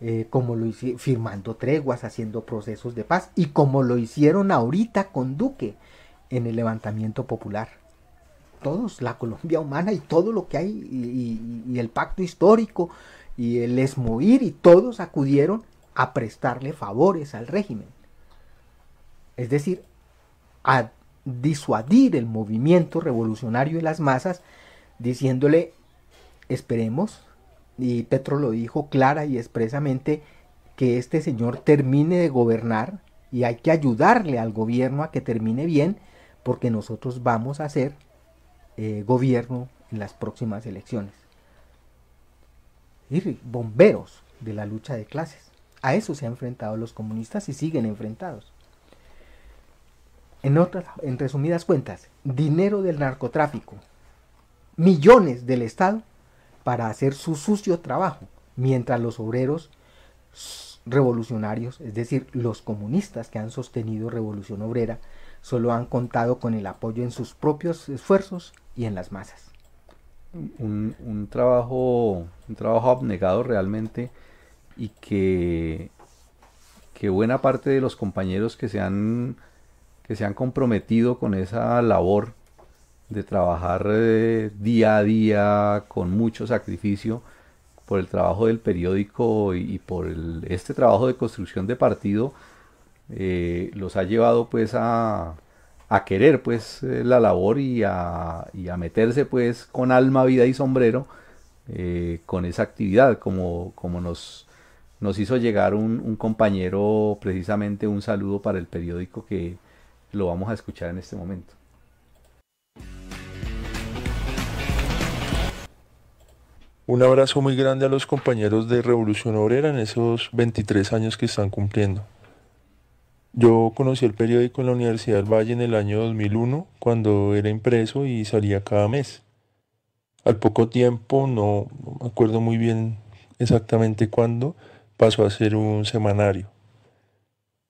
eh, como lo hicieron, firmando treguas, haciendo procesos de paz, y como lo hicieron ahorita con Duque en el levantamiento popular. Todos, la Colombia humana y todo lo que hay, y, y el pacto histórico, y el esmovir, y todos acudieron a prestarle favores al régimen. Es decir, a disuadir el movimiento revolucionario de las masas, diciéndole, esperemos, y Petro lo dijo clara y expresamente, que este señor termine de gobernar y hay que ayudarle al gobierno a que termine bien, porque nosotros vamos a hacer eh, gobierno en las próximas elecciones. Y bomberos de la lucha de clases. A eso se han enfrentado los comunistas y siguen enfrentados. En, otras, en resumidas cuentas, dinero del narcotráfico, millones del Estado para hacer su sucio trabajo, mientras los obreros revolucionarios, es decir, los comunistas que han sostenido revolución obrera, solo han contado con el apoyo en sus propios esfuerzos y en las masas. Un, un trabajo, un trabajo abnegado realmente y que, que buena parte de los compañeros que se han que se han comprometido con esa labor de trabajar eh, día a día con mucho sacrificio por el trabajo del periódico y, por este trabajo de construcción de partido eh, los ha llevado pues a, querer pues eh, la labor y a, meterse pues con alma, vida y sombrero con esa actividad como, nos, nos hizo llegar un compañero precisamente un saludo para el periódico que, lo vamos a escuchar en este momento. Un abrazo muy grande a los compañeros de Revolución Obrera en esos 23 años que están cumpliendo. Yo conocí el periódico en la Universidad del Valle en el año 2001, cuando era impreso y salía cada mes. Al poco tiempo, no, me acuerdo muy bien exactamente cuándo, pasó a ser un semanario.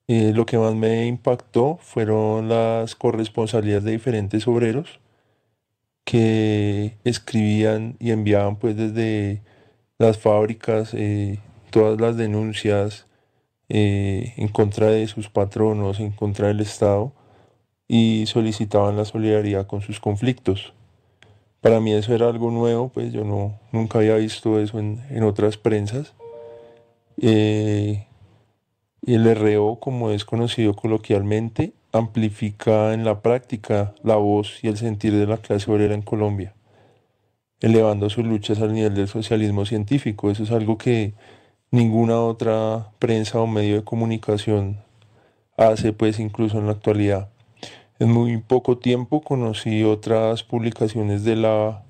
Eh, lo que más me impactó fueron las corresponsalías de diferentes obreros que escribían y enviaban pues desde las fábricas eh, todas las denuncias eh, en contra de sus patronos, en contra del Estado y solicitaban la solidaridad con sus conflictos. Para mí eso era algo nuevo, pues yo no, nunca había visto eso en, en otras prensas. Y el RO, como es conocido coloquialmente, amplifica en la práctica la voz y el sentir de la clase obrera en Colombia, elevando sus luchas al nivel del socialismo científico. Eso es algo que ninguna otra prensa o medio de comunicación hace, pues incluso en la actualidad. En muy poco tiempo conocí otras publicaciones de la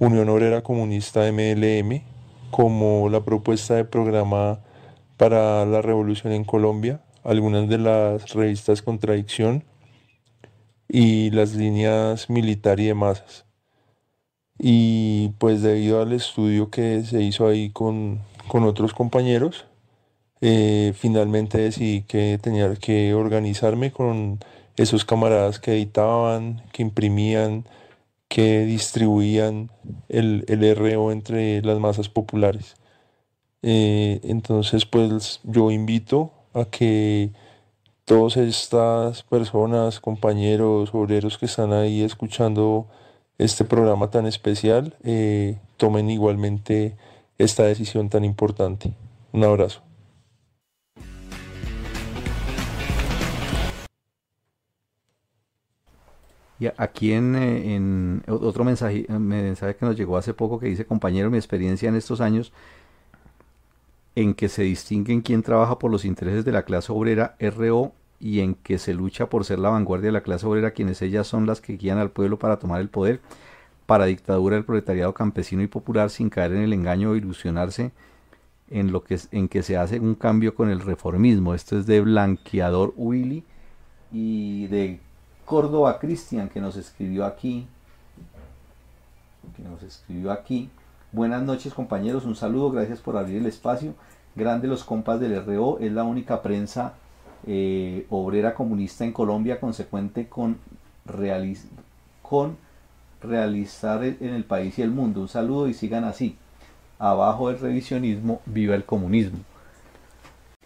Unión Obrera Comunista MLM, como la propuesta de programa para la revolución en Colombia, algunas de las revistas Contradicción y las líneas militar y de masas. Y pues debido al estudio que se hizo ahí con, otros compañeros, eh, finalmente decidí que tenía que organizarme con esos camaradas que editaban, que imprimían, que distribuían el, el RO entre las masas populares. Eh, entonces, pues yo invito a que todas estas personas, compañeros, obreros que están ahí escuchando este programa tan especial, eh, tomen igualmente esta decisión tan importante. Un abrazo. Y aquí en, eh, en otro mensaje, mensaje que nos llegó hace poco que dice, compañero, mi experiencia en estos años en que se distinguen quién trabaja por los intereses de la clase obrera RO y en que se lucha por ser la vanguardia de la clase obrera, quienes ellas son las que guían al pueblo para tomar el poder, para dictadura del proletariado campesino y popular sin caer en el engaño o ilusionarse en lo que en que se hace un cambio con el reformismo. Esto es de Blanqueador Willy y de Córdoba Cristian que nos escribió aquí. Que nos escribió aquí. Buenas noches compañeros, un saludo, gracias por abrir el espacio. Grande los compas del RO, es la única prensa eh, obrera comunista en Colombia consecuente con, con realizar en el país y el mundo. Un saludo y sigan así. Abajo el revisionismo, viva el comunismo.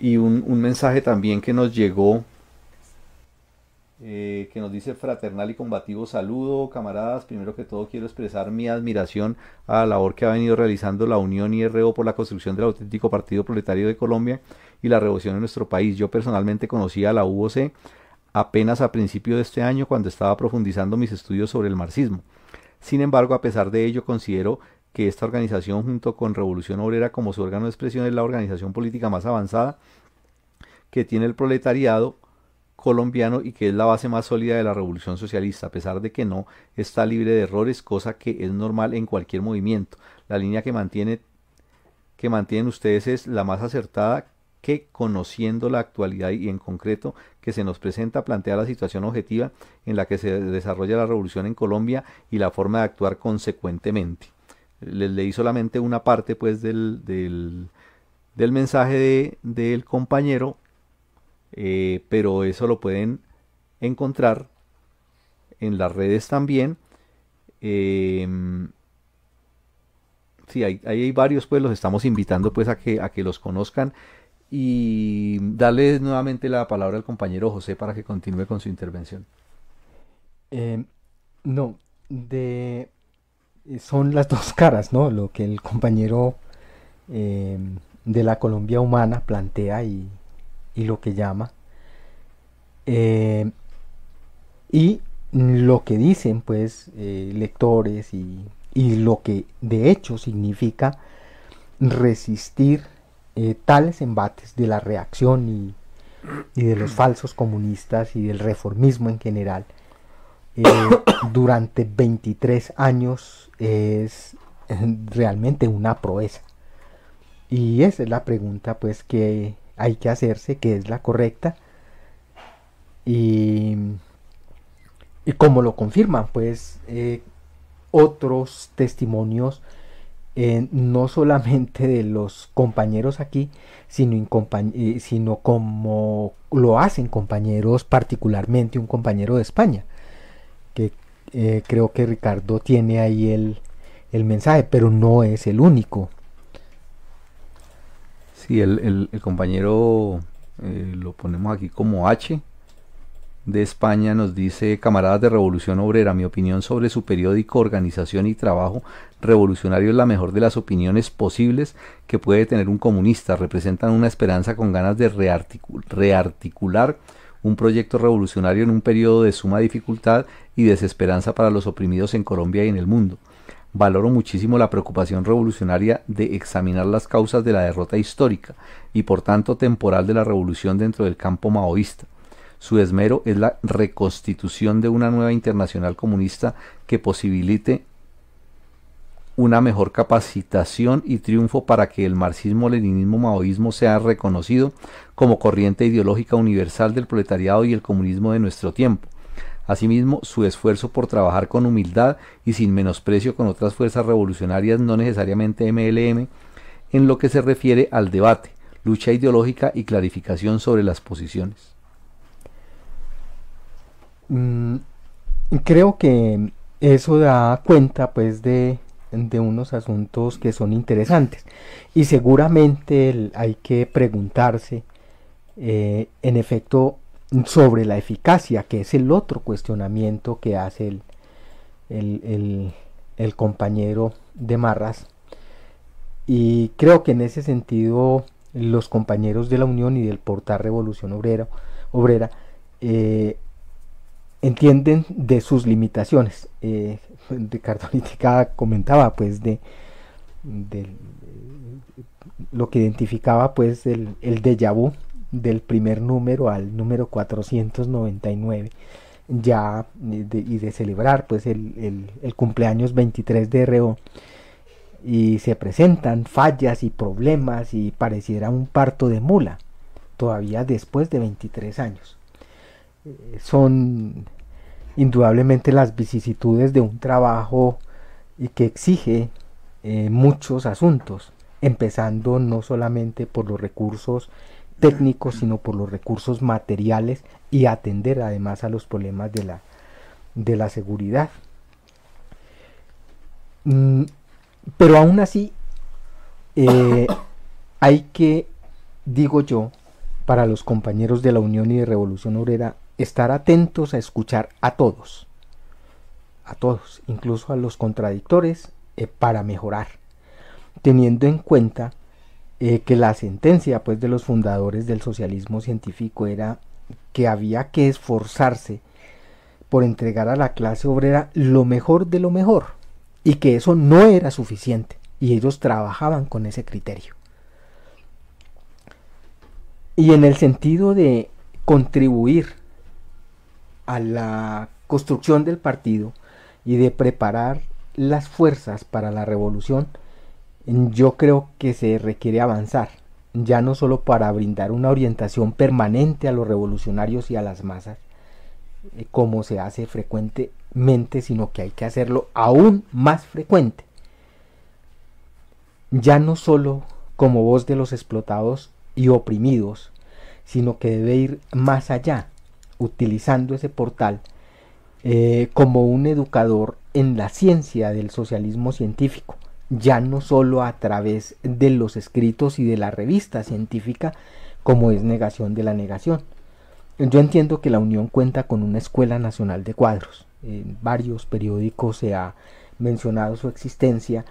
Y un mensaje también que nos llegó eh, que nos dice fraternal y combativo saludo, camaradas. Primero que todo quiero expresar mi admiración a la labor que ha venido realizando la Unión IRO por la construcción del auténtico Partido Proletario de Colombia y la revolución en nuestro país. Yo personalmente conocí a la UOC apenas a principio de este año cuando estaba profundizando mis estudios sobre el marxismo. Sin embargo, a pesar de ello, considero que esta organización junto con Revolución Obrera como su órgano de expresión es la organización política más avanzada que tiene el proletariado colombiano y que es la base más sólida de la revolución socialista, a pesar de que no está libre de errores, cosa que es normal en cualquier movimiento. La línea que mantiene que mantienen ustedes es la más acertada que conociendo la actualidad y en concreto que se nos presenta plantea la situación objetiva en la que se desarrolla la revolución en Colombia y la forma de actuar consecuentemente. Les leí solamente una parte pues del, del, del mensaje de, del compañero eh, pero eso lo pueden encontrar en las redes también. Eh, sí, hay, hay, varios, pues los estamos invitando pues a que, a que los conozcan y darles nuevamente la palabra al compañero José para que continúe con su intervención. Eh, no, de son las [LAUGHS] dos caras, ¿no? Lo que el compañero eh, de la Colombia humana plantea y, y lo que llama. Eh, y lo que dicen pues eh, lectores y, y, lo que de hecho significa resistir eh, tales embates de la reacción y, y, de los falsos comunistas y del reformismo en general [COUGHS] durante 23 años es realmente una proeza. Y esa es la pregunta pues que hay que hacerse, que es la correcta. Y, y como lo confirman, pues eh, otros testimonios, eh, no [LAUGHS] solamente de los compañeros aquí, sino, eh, sino como lo hacen compañeros, particularmente un compañero de España, que creo que Ricardo tiene ahí el, el mensaje, pero no es el único. Sí, el, compañero eh, lo ponemos aquí como H de España nos dice, camaradas de Revolución Obrera, mi opinión sobre su periódico Organización y Trabajo Revolucionario es la mejor de las opiniones posibles que puede tener un comunista. Representan una esperanza con ganas de rearticular un proyecto revolucionario en un periodo de suma dificultad y desesperanza para los oprimidos en Colombia y en el mundo. Valoro muchísimo la preocupación revolucionaria de examinar las causas de la derrota histórica y por tanto temporal de la revolución dentro del campo maoísta. Su esmero es la reconstitución de una nueva internacional comunista que posibilite una mejor capacitación y triunfo para que el marxismo-leninismo-maoísmo sea reconocido como corriente ideológica universal del proletariado y el comunismo de nuestro tiempo Asimismo, su esfuerzo por trabajar con humildad y sin menosprecio con otras fuerzas revolucionarias, no necesariamente MLM, en lo que se refiere al debate, lucha ideológica y clarificación sobre las posiciones. Mm, creo que eso da cuenta pues de, unos asuntos que son interesantes y seguramente hay que preguntarse eh, en efecto sobre la eficacia, que es el otro cuestionamiento que hace el, el, compañero de Marras. Y creo que en ese sentido los compañeros de la Unión y del portal Revolución Obrera, obrera eh, entienden de sus limitaciones. Eh, Ricardo Lítica [LAUGHS] comentaba pues de, lo que identificaba pues el, el déjà vu del primer número al número 499 ya y de celebrar pues el, el, cumpleaños 23 de RO y se presentan fallas y problemas y pareciera un parto de mula todavía después de 23 años. Eh, son indudablemente las vicisitudes de un trabajo y que exige eh, muchos asuntos empezando no solamente por los recursos técnicos, sino por los recursos materiales y atender además a los problemas de la, de la seguridad. Mm, pero aún así, eh, [COUGHS] hay que, digo yo, para los compañeros de la Unión y de Revolución Obrera, estar atentos a escuchar a todos, a todos, incluso a los contradictores, eh, para mejorar, teniendo en cuenta eh, que la sentencia pues de los fundadores del socialismo científico era que había que esforzarse por entregar a la clase obrera lo mejor de lo mejor y que eso no era suficiente y ellos trabajaban con ese criterio. Y en el sentido de contribuir a la construcción del partido y de preparar las fuerzas para la revolución, yo creo que se requiere avanzar, ya no solo para brindar una orientación permanente a los revolucionarios y a las masas, eh, como se hace frecuentemente, sino que hay que hacerlo aún más frecuente. Ya no solo como voz de los explotados y oprimidos, sino que debe ir más allá, utilizando ese portal eh, como un educador en la ciencia del socialismo científico, ya no solo a través de los escritos y de la revista científica, como es negación de la negación. Yo entiendo que la Unión cuenta con una Escuela Nacional de Cuadros. En varios periódicos se ha mencionado su existencia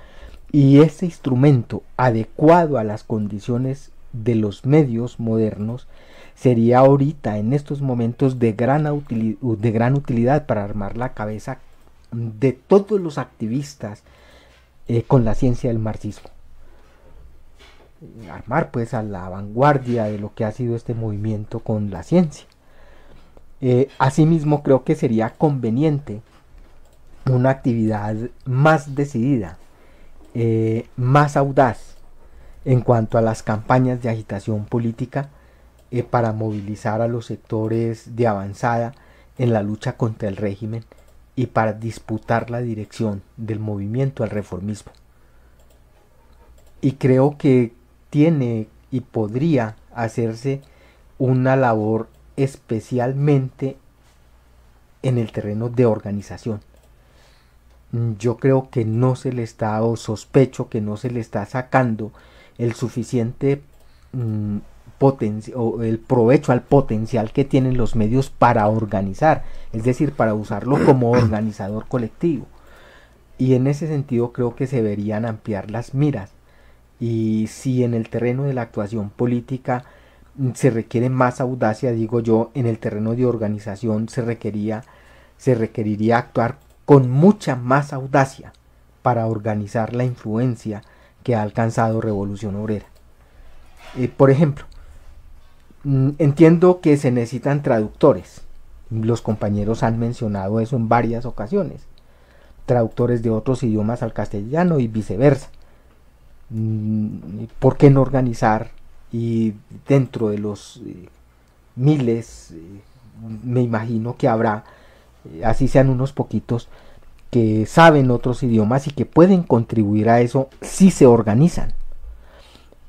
y ese instrumento adecuado a las condiciones de los medios modernos sería ahorita en estos momentos de gran, de gran utilidad para armar la cabeza de todos los activistas eh, con la ciencia del marxismo. Armar pues a la vanguardia de lo que ha sido este movimiento con la ciencia. Eh, asimismo creo que sería conveniente una actividad más decidida, eh, más audaz en cuanto a las campañas de agitación política para movilizar a los sectores de avanzada en la lucha contra el régimen y para disputar la dirección del movimiento al reformismo. Y creo que tiene y podría hacerse una labor especialmente en el terreno de organización. Yo creo que no se le está, o sospecho que no se le está sacando el suficiente mm, o el provecho al potencial que tienen los medios para organizar, es decir, para usarlo como [COUGHS] organizador colectivo. Y en ese sentido creo que se deberían ampliar las miras. Y si en el terreno de la actuación política mm, se requiere más audacia, digo yo, en el terreno de organización se requería se requeriría actuar con mucha más audacia para organizar la influencia que ha alcanzado Revolución Obrera. Eh, por ejemplo, entiendo que se necesitan traductores. Los compañeros han mencionado eso en varias ocasiones. Traductores de otros idiomas al castellano y viceversa. Mm, ¿Por qué no organizar y dentro de los eh, miles, eh, me imagino que habrá, eh, así sean unos poquitos, que saben otros idiomas y que pueden contribuir a eso si se organizan?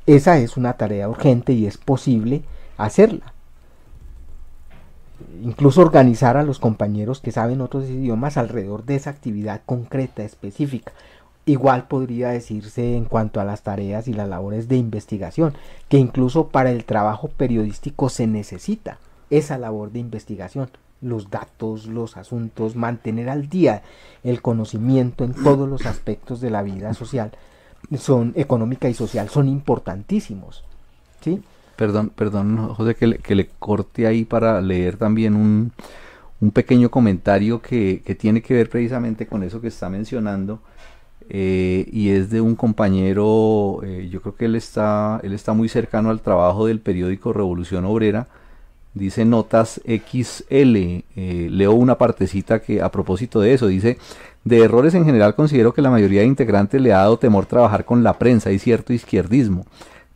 Esa es una tarea urgente y es posible hacerla. Incluso organizar a los compañeros que saben otros idiomas alrededor de esa actividad concreta, específica. Igual podría decirse en cuanto a las tareas y las labores de investigación, que incluso para el trabajo periodístico se necesita esa labor de investigación, los datos, los asuntos, mantener al día el conocimiento en todos los aspectos de la vida social, son económica y social, son importantísimos. ¿sí? Perdón, perdón, José, que le, que le corte ahí para leer también un, un pequeño comentario que, tiene que ver precisamente con eso que está mencionando. Eh, y es de un compañero, eh, yo creo que él está, él está muy cercano al trabajo del periódico Revolución Obrera, dice Notas XL, eh, leo una partecita que a propósito de eso, dice, de errores en general considero que la mayoría de integrantes le ha dado temor trabajar con la prensa y cierto izquierdismo,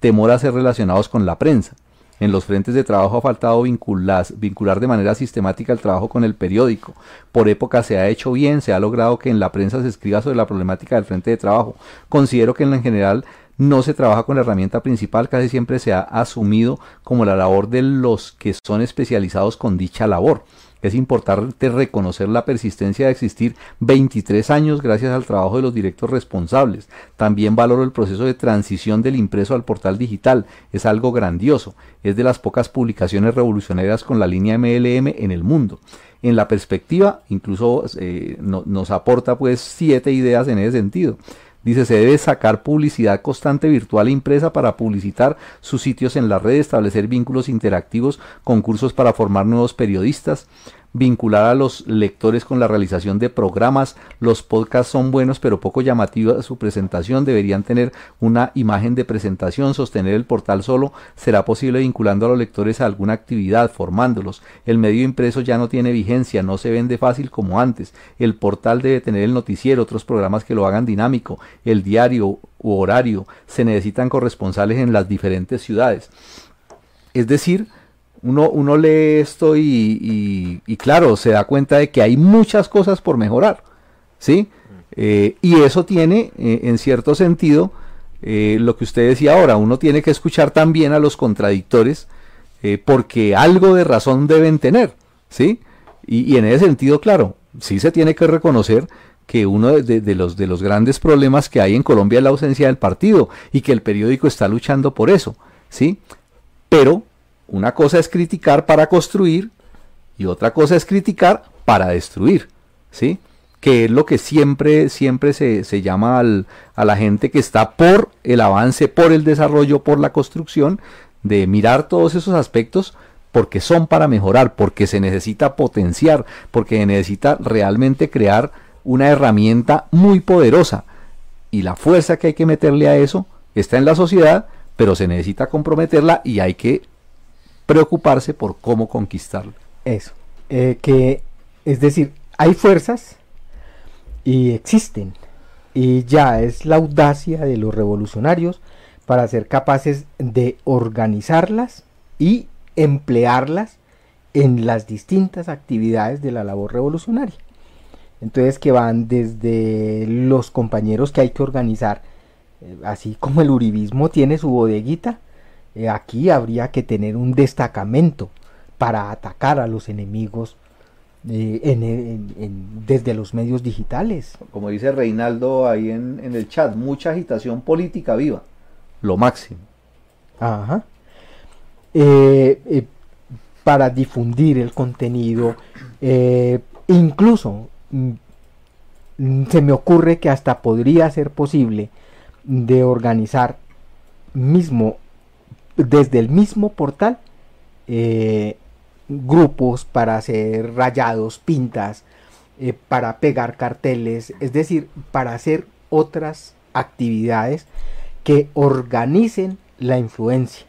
temor a ser relacionados con la prensa. En los frentes de trabajo ha faltado vincular, vincular de manera sistemática el trabajo con el periódico. Por época se ha hecho bien, se ha logrado que en la prensa se escriba sobre la problemática del frente de trabajo. Considero que en general no se trabaja con la herramienta principal, casi siempre se ha asumido como la labor de los que son especializados con dicha labor. Es importante reconocer la persistencia de existir 23 años gracias al trabajo de los directos responsables. También valoro el proceso de transición del impreso al portal digital. Es algo grandioso. Es de las pocas publicaciones revolucionarias con la línea MLM en el mundo. En la perspectiva, incluso eh, nos aporta pues siete ideas en ese sentido. Dice, se debe sacar publicidad constante virtual e impresa para publicitar sus sitios en la red, establecer vínculos interactivos, concursos para formar nuevos periodistas, vincular a los lectores con la realización de programas. Los podcasts son buenos pero poco llamativos su presentación. Deberían tener una imagen de presentación. Sostener el portal solo será posible vinculando a los lectores a alguna actividad, formándolos. El medio impreso ya no tiene vigencia, no se vende fácil como antes. El portal debe tener el noticiero, otros programas que lo hagan dinámico, el diario u horario. Se necesitan corresponsales en las diferentes ciudades. Es decir, uno, uno lee esto y, claro, se da cuenta de que hay muchas cosas por mejorar, ¿sí? Eh, y eso tiene, eh, en cierto sentido, eh, lo que usted decía ahora, uno tiene que escuchar también a los contradictores, porque algo de razón deben tener, ¿sí? Y, en ese sentido, claro, sí se tiene que reconocer que uno de, los, de los grandes problemas que hay en Colombia es la ausencia del partido y que el periódico está luchando por eso, ¿sí? Pero una cosa es criticar para construir y otra cosa es criticar para destruir, ¿sí? Que es lo que siempre, siempre se, llama a la gente que está por el avance, por el desarrollo, por la construcción, de mirar todos esos aspectos porque son para mejorar, porque se necesita potenciar, porque se necesita realmente crear una herramienta muy poderosa. Y la fuerza que hay que meterle a eso está en la sociedad, pero se necesita comprometerla y hay que preocuparse por cómo conquistarlo. Eso. Eh, que, es decir, hay fuerzas y existen. Y ya es la audacia de los revolucionarios para ser capaces de organizarlas y emplearlas en las distintas actividades de la labor revolucionaria. Entonces que van desde los compañeros que hay que organizar, eh, así como el uribismo tiene su bodeguita, eh, aquí habría que tener un destacamento para atacar a los enemigos eh, desde los medios digitales. Como dice Reinaldo ahí en, el chat, mucha agitación política viva, lo máximo. Ajá. Eh, para difundir el contenido, incluso mm, se me ocurre que hasta podría ser posible de organizar mismo desde el mismo portal eh, grupos para hacer rayados, pintas, eh, para pegar carteles, es decir, para hacer otras actividades que organicen la influencia.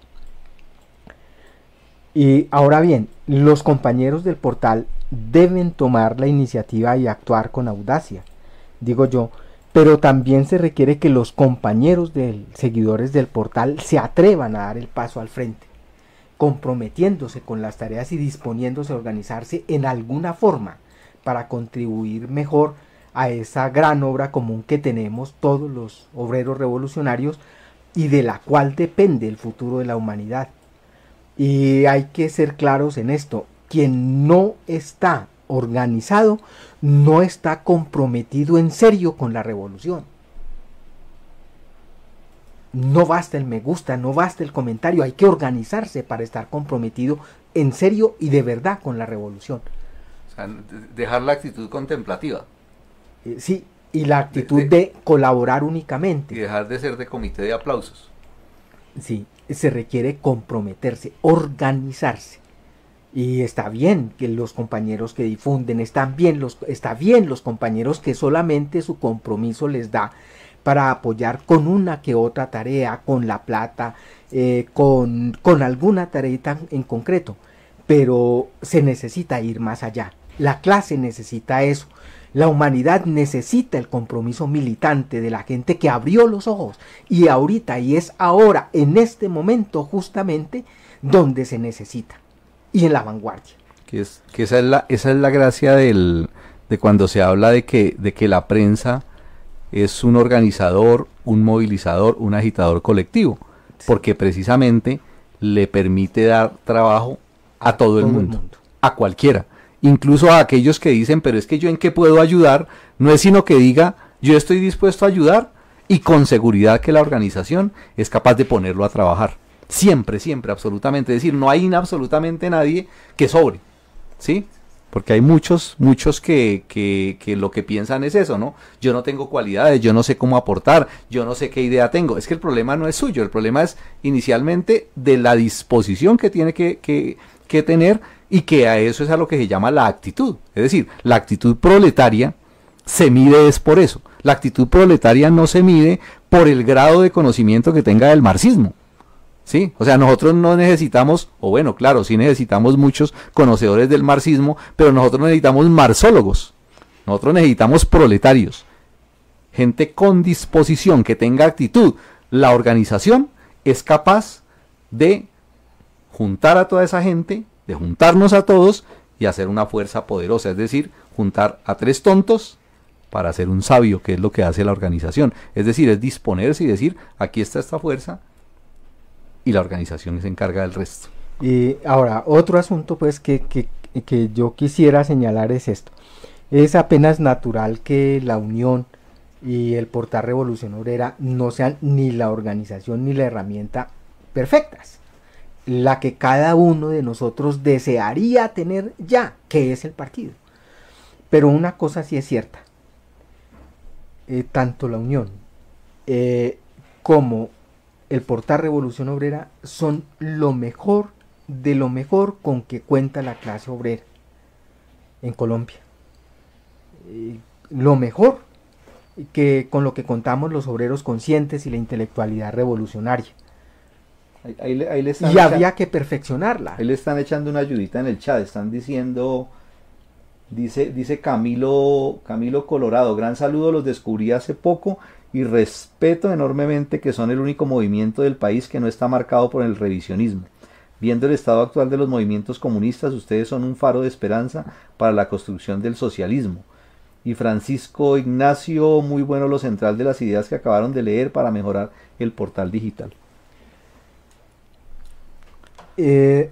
Y ahora bien, los compañeros del portal deben tomar la iniciativa y actuar con audacia. Digo yo, pero también se requiere que los compañeros de seguidores del portal se atrevan a dar el paso al frente, comprometiéndose con las tareas y disponiéndose a organizarse en alguna forma para contribuir mejor a esa gran obra común que tenemos todos los obreros revolucionarios y de la cual depende el futuro de la humanidad. Y hay que ser claros en esto, quien no está organizado no está comprometido en serio con la revolución. No basta el me gusta, no basta el comentario, hay que organizarse para estar comprometido en serio y de verdad con la revolución. dejar la actitud contemplativa. Eh, sí, y la actitud de, colaborar únicamente. Y dejar de ser de comité de aplausos. Sí, se requiere comprometerse, organizarse Y está bien que los compañeros que difunden, están bien los, está bien los compañeros que solamente su compromiso les da para apoyar con una que otra tarea, con la plata, eh, con, con alguna tarea en concreto. Pero se necesita ir más allá. La clase necesita eso. La humanidad necesita el compromiso militante de la gente que abrió los ojos. Y ahorita, y es ahora, en este momento justamente, donde se necesita y en la vanguardia. Que, es, que esa, es la, esa es la gracia del, de cuando se habla de que, de que la prensa es un organizador, un movilizador, un agitador colectivo, porque precisamente le permite dar trabajo a todo, el, mundo, a cualquiera, incluso a aquellos que dicen, pero es que yo en qué puedo ayudar, no es sino que diga, yo estoy dispuesto a ayudar y con seguridad que la organización es capaz de ponerlo a trabajar. Siempre, siempre, absolutamente. Es decir, no hay absolutamente nadie que sobre. ¿Sí? Porque hay muchos, muchos que, que, que, lo que piensan es eso, ¿no? Yo no tengo cualidades, yo no sé cómo aportar, yo no sé qué idea tengo. Es que el problema no es suyo, el problema es inicialmente de la disposición que tiene que, que, que tener y que a eso es a lo que se llama la actitud. Es decir, la actitud proletaria se mide es por eso. La actitud proletaria no se mide por el grado de conocimiento que tenga del marxismo. ¿Sí? O sea, nosotros no necesitamos, o bueno, claro, sí necesitamos muchos conocedores del marxismo, pero nosotros necesitamos marxólogos. Nosotros necesitamos proletarios. Gente con disposición, que tenga actitud. La organización es capaz de juntar a toda esa gente, de juntarnos a todos y hacer una fuerza poderosa. Es decir, juntar a tres tontos para hacer un sabio, que es lo que hace la organización. Es decir, es disponerse y decir, aquí está esta fuerza, y la organización se encarga del resto. Y ahora, otro asunto pues que, que, que yo quisiera señalar es esto. Es apenas natural que la unión y el portal Revolución Obrera no sean ni la organización ni la herramienta perfectas. La que cada uno de nosotros desearía tener ya, que es el partido. Pero una cosa sí es cierta. Eh, tanto la unión eh, como el portal Revolución Obrera son lo mejor de lo mejor con que cuenta la clase obrera en Colombia. Eh, lo mejor que con lo que contamos los obreros conscientes y la intelectualidad revolucionaria. y había que perfeccionarla. Ahí le están echando una ayudita en el chat, están diciendo, dice, dice Camilo, Camilo Colorado, gran saludo, los descubrí hace poco y respeto enormemente que son el único movimiento del país que no está marcado por el revisionismo. Viendo el estado actual de los movimientos comunistas, ustedes son un faro de esperanza para la construcción del socialismo. Y Francisco Ignacio, muy bueno lo central de las ideas que acabaron de leer para mejorar el portal digital. Eh,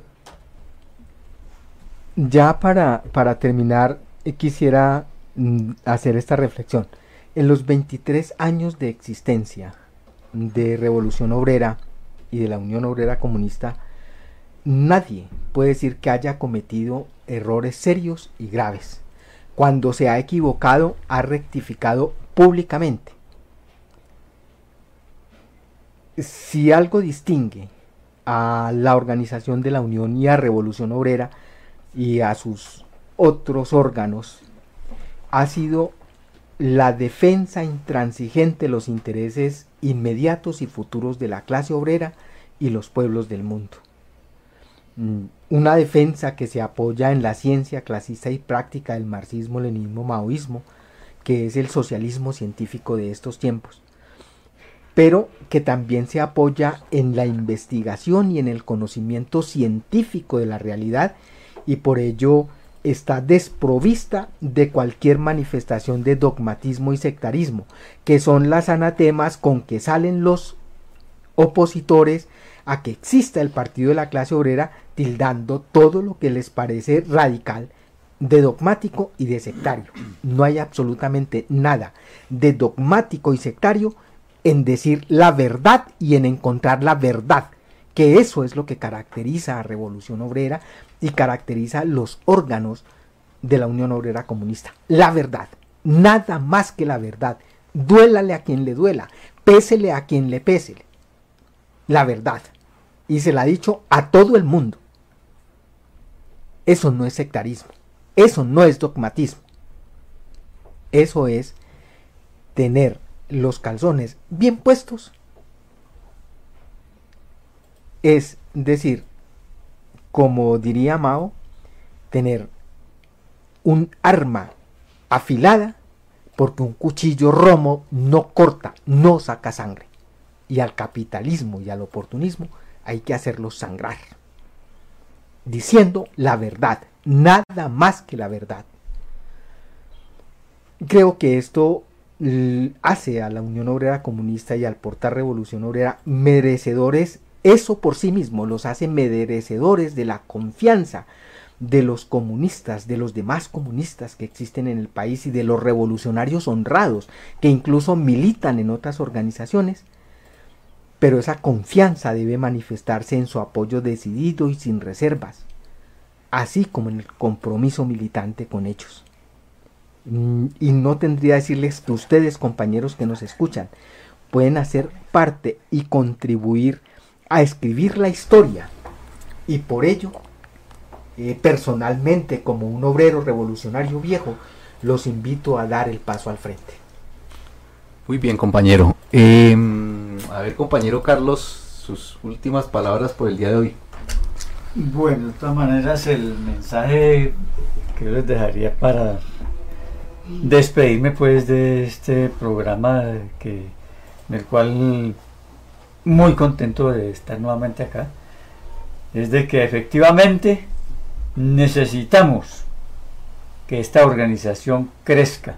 ya para, para terminar, eh, quisiera mm, hacer esta reflexión. En los 23 años de existencia de Revolución Obrera y de la Unión Obrera Comunista, nadie puede decir que haya cometido errores serios y graves. Cuando se ha equivocado, ha rectificado públicamente. Si algo distingue a la organización de la Unión y a Revolución Obrera y a sus otros órganos, ha sido la defensa intransigente de los intereses inmediatos y futuros de la clase obrera y los pueblos del mundo. Mm, una defensa que se apoya en la ciencia clasista y práctica del marxismo, leninismo, maoísmo, que es el socialismo científico de estos tiempos, pero que también se apoya en la investigación y en el conocimiento científico de la realidad y por ello está desprovista de cualquier manifestación de dogmatismo y sectarismo, que son las anatemas con que salen los opositores a que exista el partido de la clase obrera, tildando todo lo que les parece radical de dogmático y de sectario. No hay absolutamente nada de dogmático y sectario en decir la verdad y en encontrar la verdad, que eso es lo que caracteriza a Revolución Obrera y caracteriza los órganos de la Unión Obrera Comunista. La verdad, nada más que la verdad. Duélale a quien le duela, pésele a quien le pésele. La verdad. Y se la ha dicho a todo el mundo. Eso no es sectarismo. Eso no es dogmatismo. Eso es tener los calzones bien puestos. Es decir, como diría Mao, tener un arma afilada porque un cuchillo romo no corta, no saca sangre. Y al capitalismo y al oportunismo hay que hacerlos sangrar. Diciendo la verdad, nada más que la verdad. Creo que esto hace a la Unión Obrera Comunista y al portar Revolución Obrera merecedores, eso por sí mismo los hace merecedores de la confianza de los comunistas, de los demás comunistas que existen en el país y de los revolucionarios honrados que incluso militan en otras organizaciones, pero esa confianza debe manifestarse en su apoyo decidido y sin reservas, así como en el compromiso militante con ellos. Mm, y no tendría que decirles que ustedes, compañeros que nos escuchan, pueden hacer parte y contribuir a escribir la historia y por ello eh, personalmente como un obrero revolucionario viejo, los invito a dar el paso al frente. Muy bien, compañero. Em, a ver, compañero Carlos, sus últimas palabras por el día de hoy. Bueno, de todas maneras, el mensaje que yo les dejaría para despedirme pues de este programa que, en el cual muy contento de estar nuevamente acá, es de que efectivamente necesitamos que esta organización crezca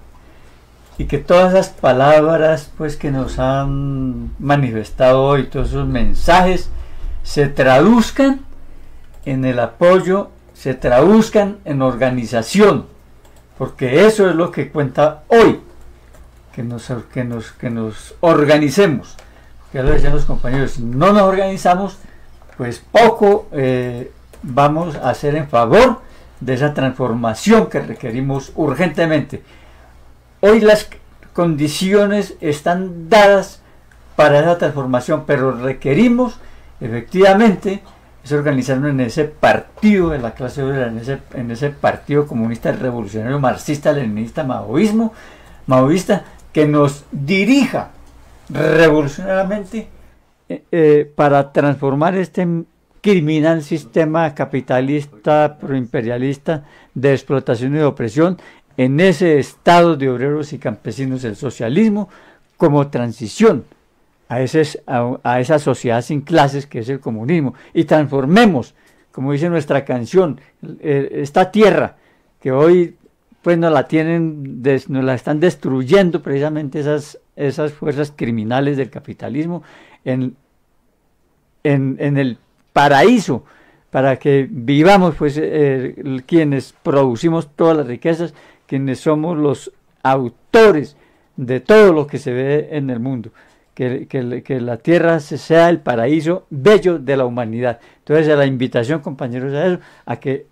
y que todas esas palabras pues que nos han manifestado hoy, todos esos mensajes se traduzcan en el apoyo, se traduzcan en organización, porque eso es lo que cuenta hoy, que nos, que nos, que nos organicemos. Ya lo decían los compañeros, no nos organizamos, pues poco eh, vamos a hacer en favor de esa transformación que requerimos urgentemente. Hoy las condiciones están dadas para esa transformación, pero requerimos efectivamente es organizarnos en ese partido de la clase obrera, en ese, en ese partido comunista revolucionario marxista, leninista, maoísmo, maoísta, que nos dirija revolucionariamente eh, eh, para transformar este criminal sistema capitalista proimperialista de explotación y de opresión en ese estado de obreros y campesinos el socialismo como transición a, ese, a, esa sociedad sin clases que es el comunismo. Y transformemos, como dice nuestra canción, eh, esta tierra que hoy pues nos la tienen, nos la están destruyendo precisamente esas, esas fuerzas criminales del capitalismo en, en, en el paraíso para que vivamos, pues, eh, quienes producimos todas las riquezas, quienes somos los autores de todo lo que se ve en el mundo. Que, que, la tierra sea el paraíso bello de la humanidad. Entonces, la invitación, compañeros, a eso, a que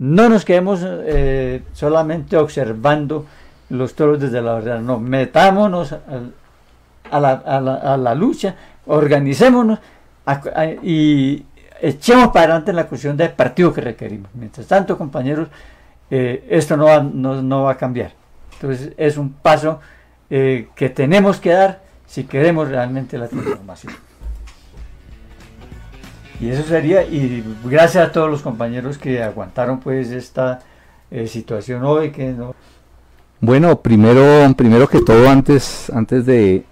no nos quedemos eh, solamente observando los toros desde la verdad, no, metámonos a, la, lucha, organicémonos y echemos para adelante la cuestión del partido que requerimos. Mientras tanto, compañeros, eh, esto no va, no, va, a cambiar. Entonces es un paso eh, que tenemos que dar si queremos realmente la transformación. Y eso sería, y gracias a todos los compañeros que aguantaron pues esta eh, situación hoy. Que no... Bueno, primero, primero que todo, antes, antes de,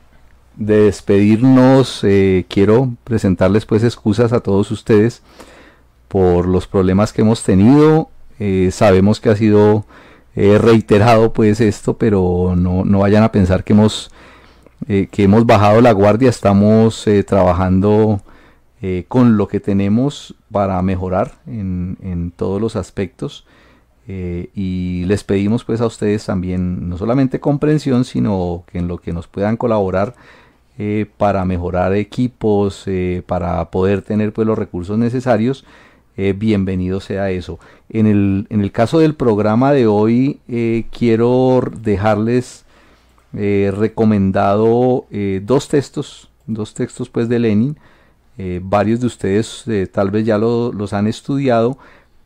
de despedirnos, eh, quiero presentarles pues excusas a todos ustedes por los problemas que hemos tenido. Eh, sabemos que ha sido reiterado pues esto, pero no, no, vayan a pensar que hemos, que hemos bajado la guardia. Estamos trabajando con lo que tenemos para mejorar en, todos los aspectos. y les pedimos pues a ustedes también no solamente comprensión, sino que en lo que nos puedan colaborar eh, para mejorar equipos, eh, para poder tener pues, los recursos necesarios, eh, bienvenido sea eso. En el, en el, caso del programa de hoy, quiero dejarles recomendado dos textos, dos textos pues de Lenin. Varios de ustedes tal vez ya los han estudiado,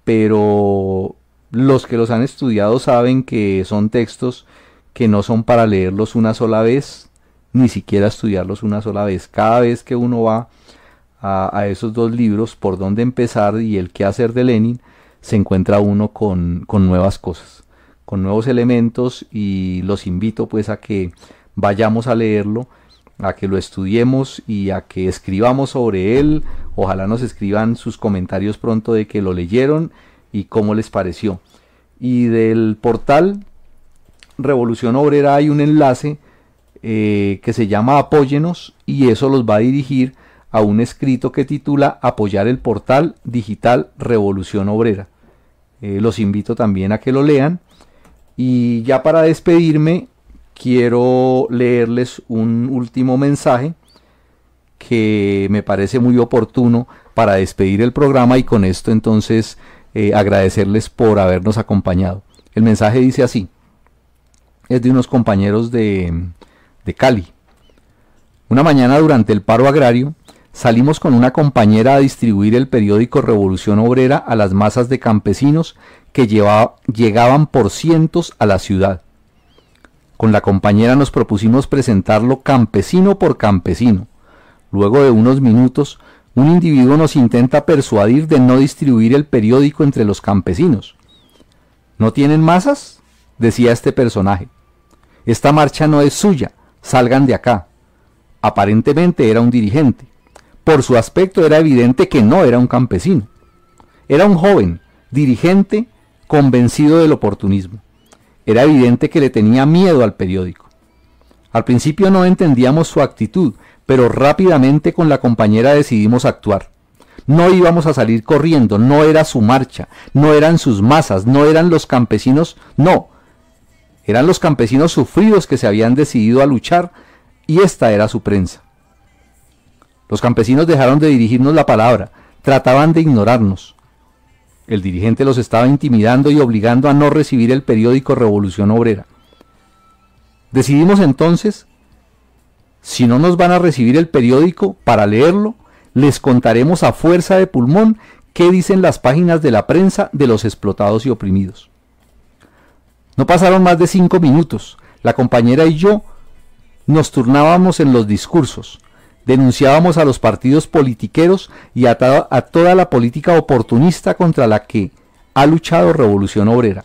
pero los que los han estudiado saben que son textos que no son para leerlos una sola vez, ni siquiera estudiarlos una sola vez. Cada vez que uno va a, esos dos libros, por dónde empezar y el qué hacer de Lenin, se encuentra uno con, con nuevas cosas, con nuevos elementos y los invito pues a que vayamos a leerlo, a que lo estudiemos y a que escribamos sobre él. Ojalá nos escriban sus comentarios pronto de que lo leyeron y cómo les pareció. Y del portal Revolución Obrera hay un enlace eh, que se llama Apóyenos y eso los va a dirigir a un escrito que titula Apoyar el portal digital Revolución Obrera. Eh, los invito también a que lo lean. Y ya para despedirme, quiero leerles un último mensaje que me parece muy oportuno para despedir el programa y con esto entonces eh, agradecerles por habernos acompañado. El mensaje dice así, es de unos compañeros de, de Cali. Una mañana durante el paro agrario, salimos con una compañera a distribuir el periódico Revolución Obrera a las masas de campesinos que llegaban por cientos a la ciudad. Con la compañera nos propusimos presentarlo campesino por campesino. Luego de unos minutos, un individuo nos intenta persuadir de no distribuir el periódico entre los campesinos. ¿No tienen masas? decía este personaje. Esta marcha no es suya, salgan de acá. Aparentemente era un dirigente. Por su aspecto era evidente que no era un campesino. Era un joven, dirigente, convencido del oportunismo. Era evidente que le tenía miedo al periódico. Al principio no entendíamos su actitud, pero rápidamente con la compañera decidimos actuar. No íbamos a salir corriendo, no era su marcha, no eran sus masas, no eran los campesinos, no. Eran los campesinos sufridos que se habían decidido a luchar y esta era su prensa. Los campesinos dejaron de dirigirnos la palabra, trataban de ignorarnos. El dirigente los estaba intimidando y obligando a no recibir el periódico Revolución Obrera. Decidimos entonces, si no nos van a recibir el periódico para leerlo, les contaremos a fuerza de pulmón qué dicen las páginas de la prensa de los explotados y oprimidos. No pasaron más de cinco minutos. La compañera y yo nos turnábamos en los discursos denunciábamos a los partidos politiqueros y a, toda la política oportunista contra la que ha luchado Revolución Obrera.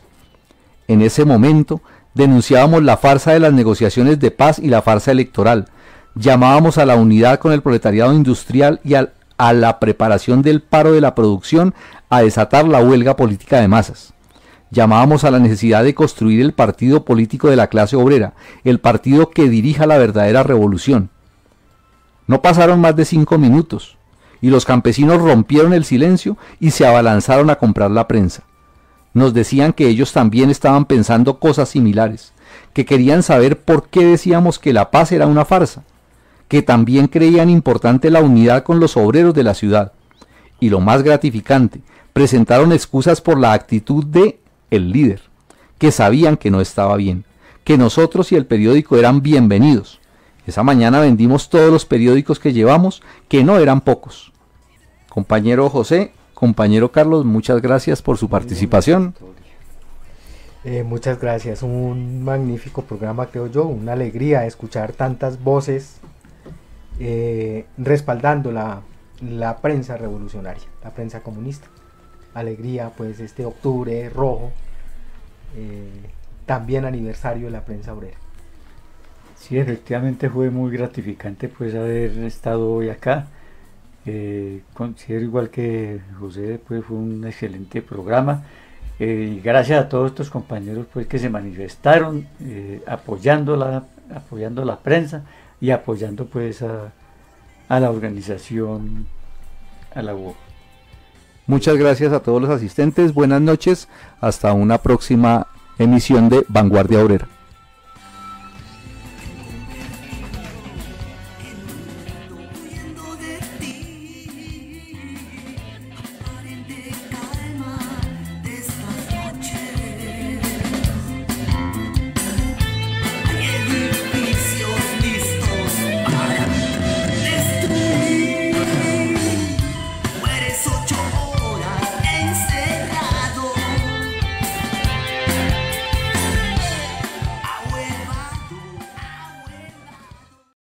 En ese momento denunciábamos la farsa de las negociaciones de paz y la farsa electoral. Llamábamos a la unidad con el proletariado industrial y a la preparación del paro de la producción a desatar la huelga política de masas. Llamábamos a la necesidad de construir el partido político de la clase obrera, el partido que dirija la verdadera revolución. No pasaron más de cinco minutos, y los campesinos rompieron el silencio y se abalanzaron a comprar la prensa. Nos decían que ellos también estaban pensando cosas similares, que querían saber por qué decíamos que la paz era una farsa, que también creían importante la unidad con los obreros de la ciudad. Y lo más gratificante, presentaron excusas por la actitud de el líder, que sabían que no estaba bien, que nosotros y el periódico eran bienvenidos, esa mañana vendimos todos los periódicos que llevamos, que no eran pocos. Compañero José, compañero Carlos, muchas gracias por su participación. Eh, muchas gracias, un magnífico programa creo yo, una alegría escuchar tantas voces eh, respaldando la, prensa revolucionaria, la prensa comunista. Alegría pues este octubre rojo, eh, también aniversario de la prensa obrera. Sí, efectivamente fue muy gratificante pues haber estado hoy acá. Eh, considero igual que José, pues fue un excelente programa. Eh, y gracias a todos estos compañeros pues que se manifestaron eh, apoyando, la, apoyando la prensa y apoyando pues a, la organización, a la UOC. Muchas gracias a todos los asistentes, buenas noches, hasta una próxima emisión de Vanguardia Obrera.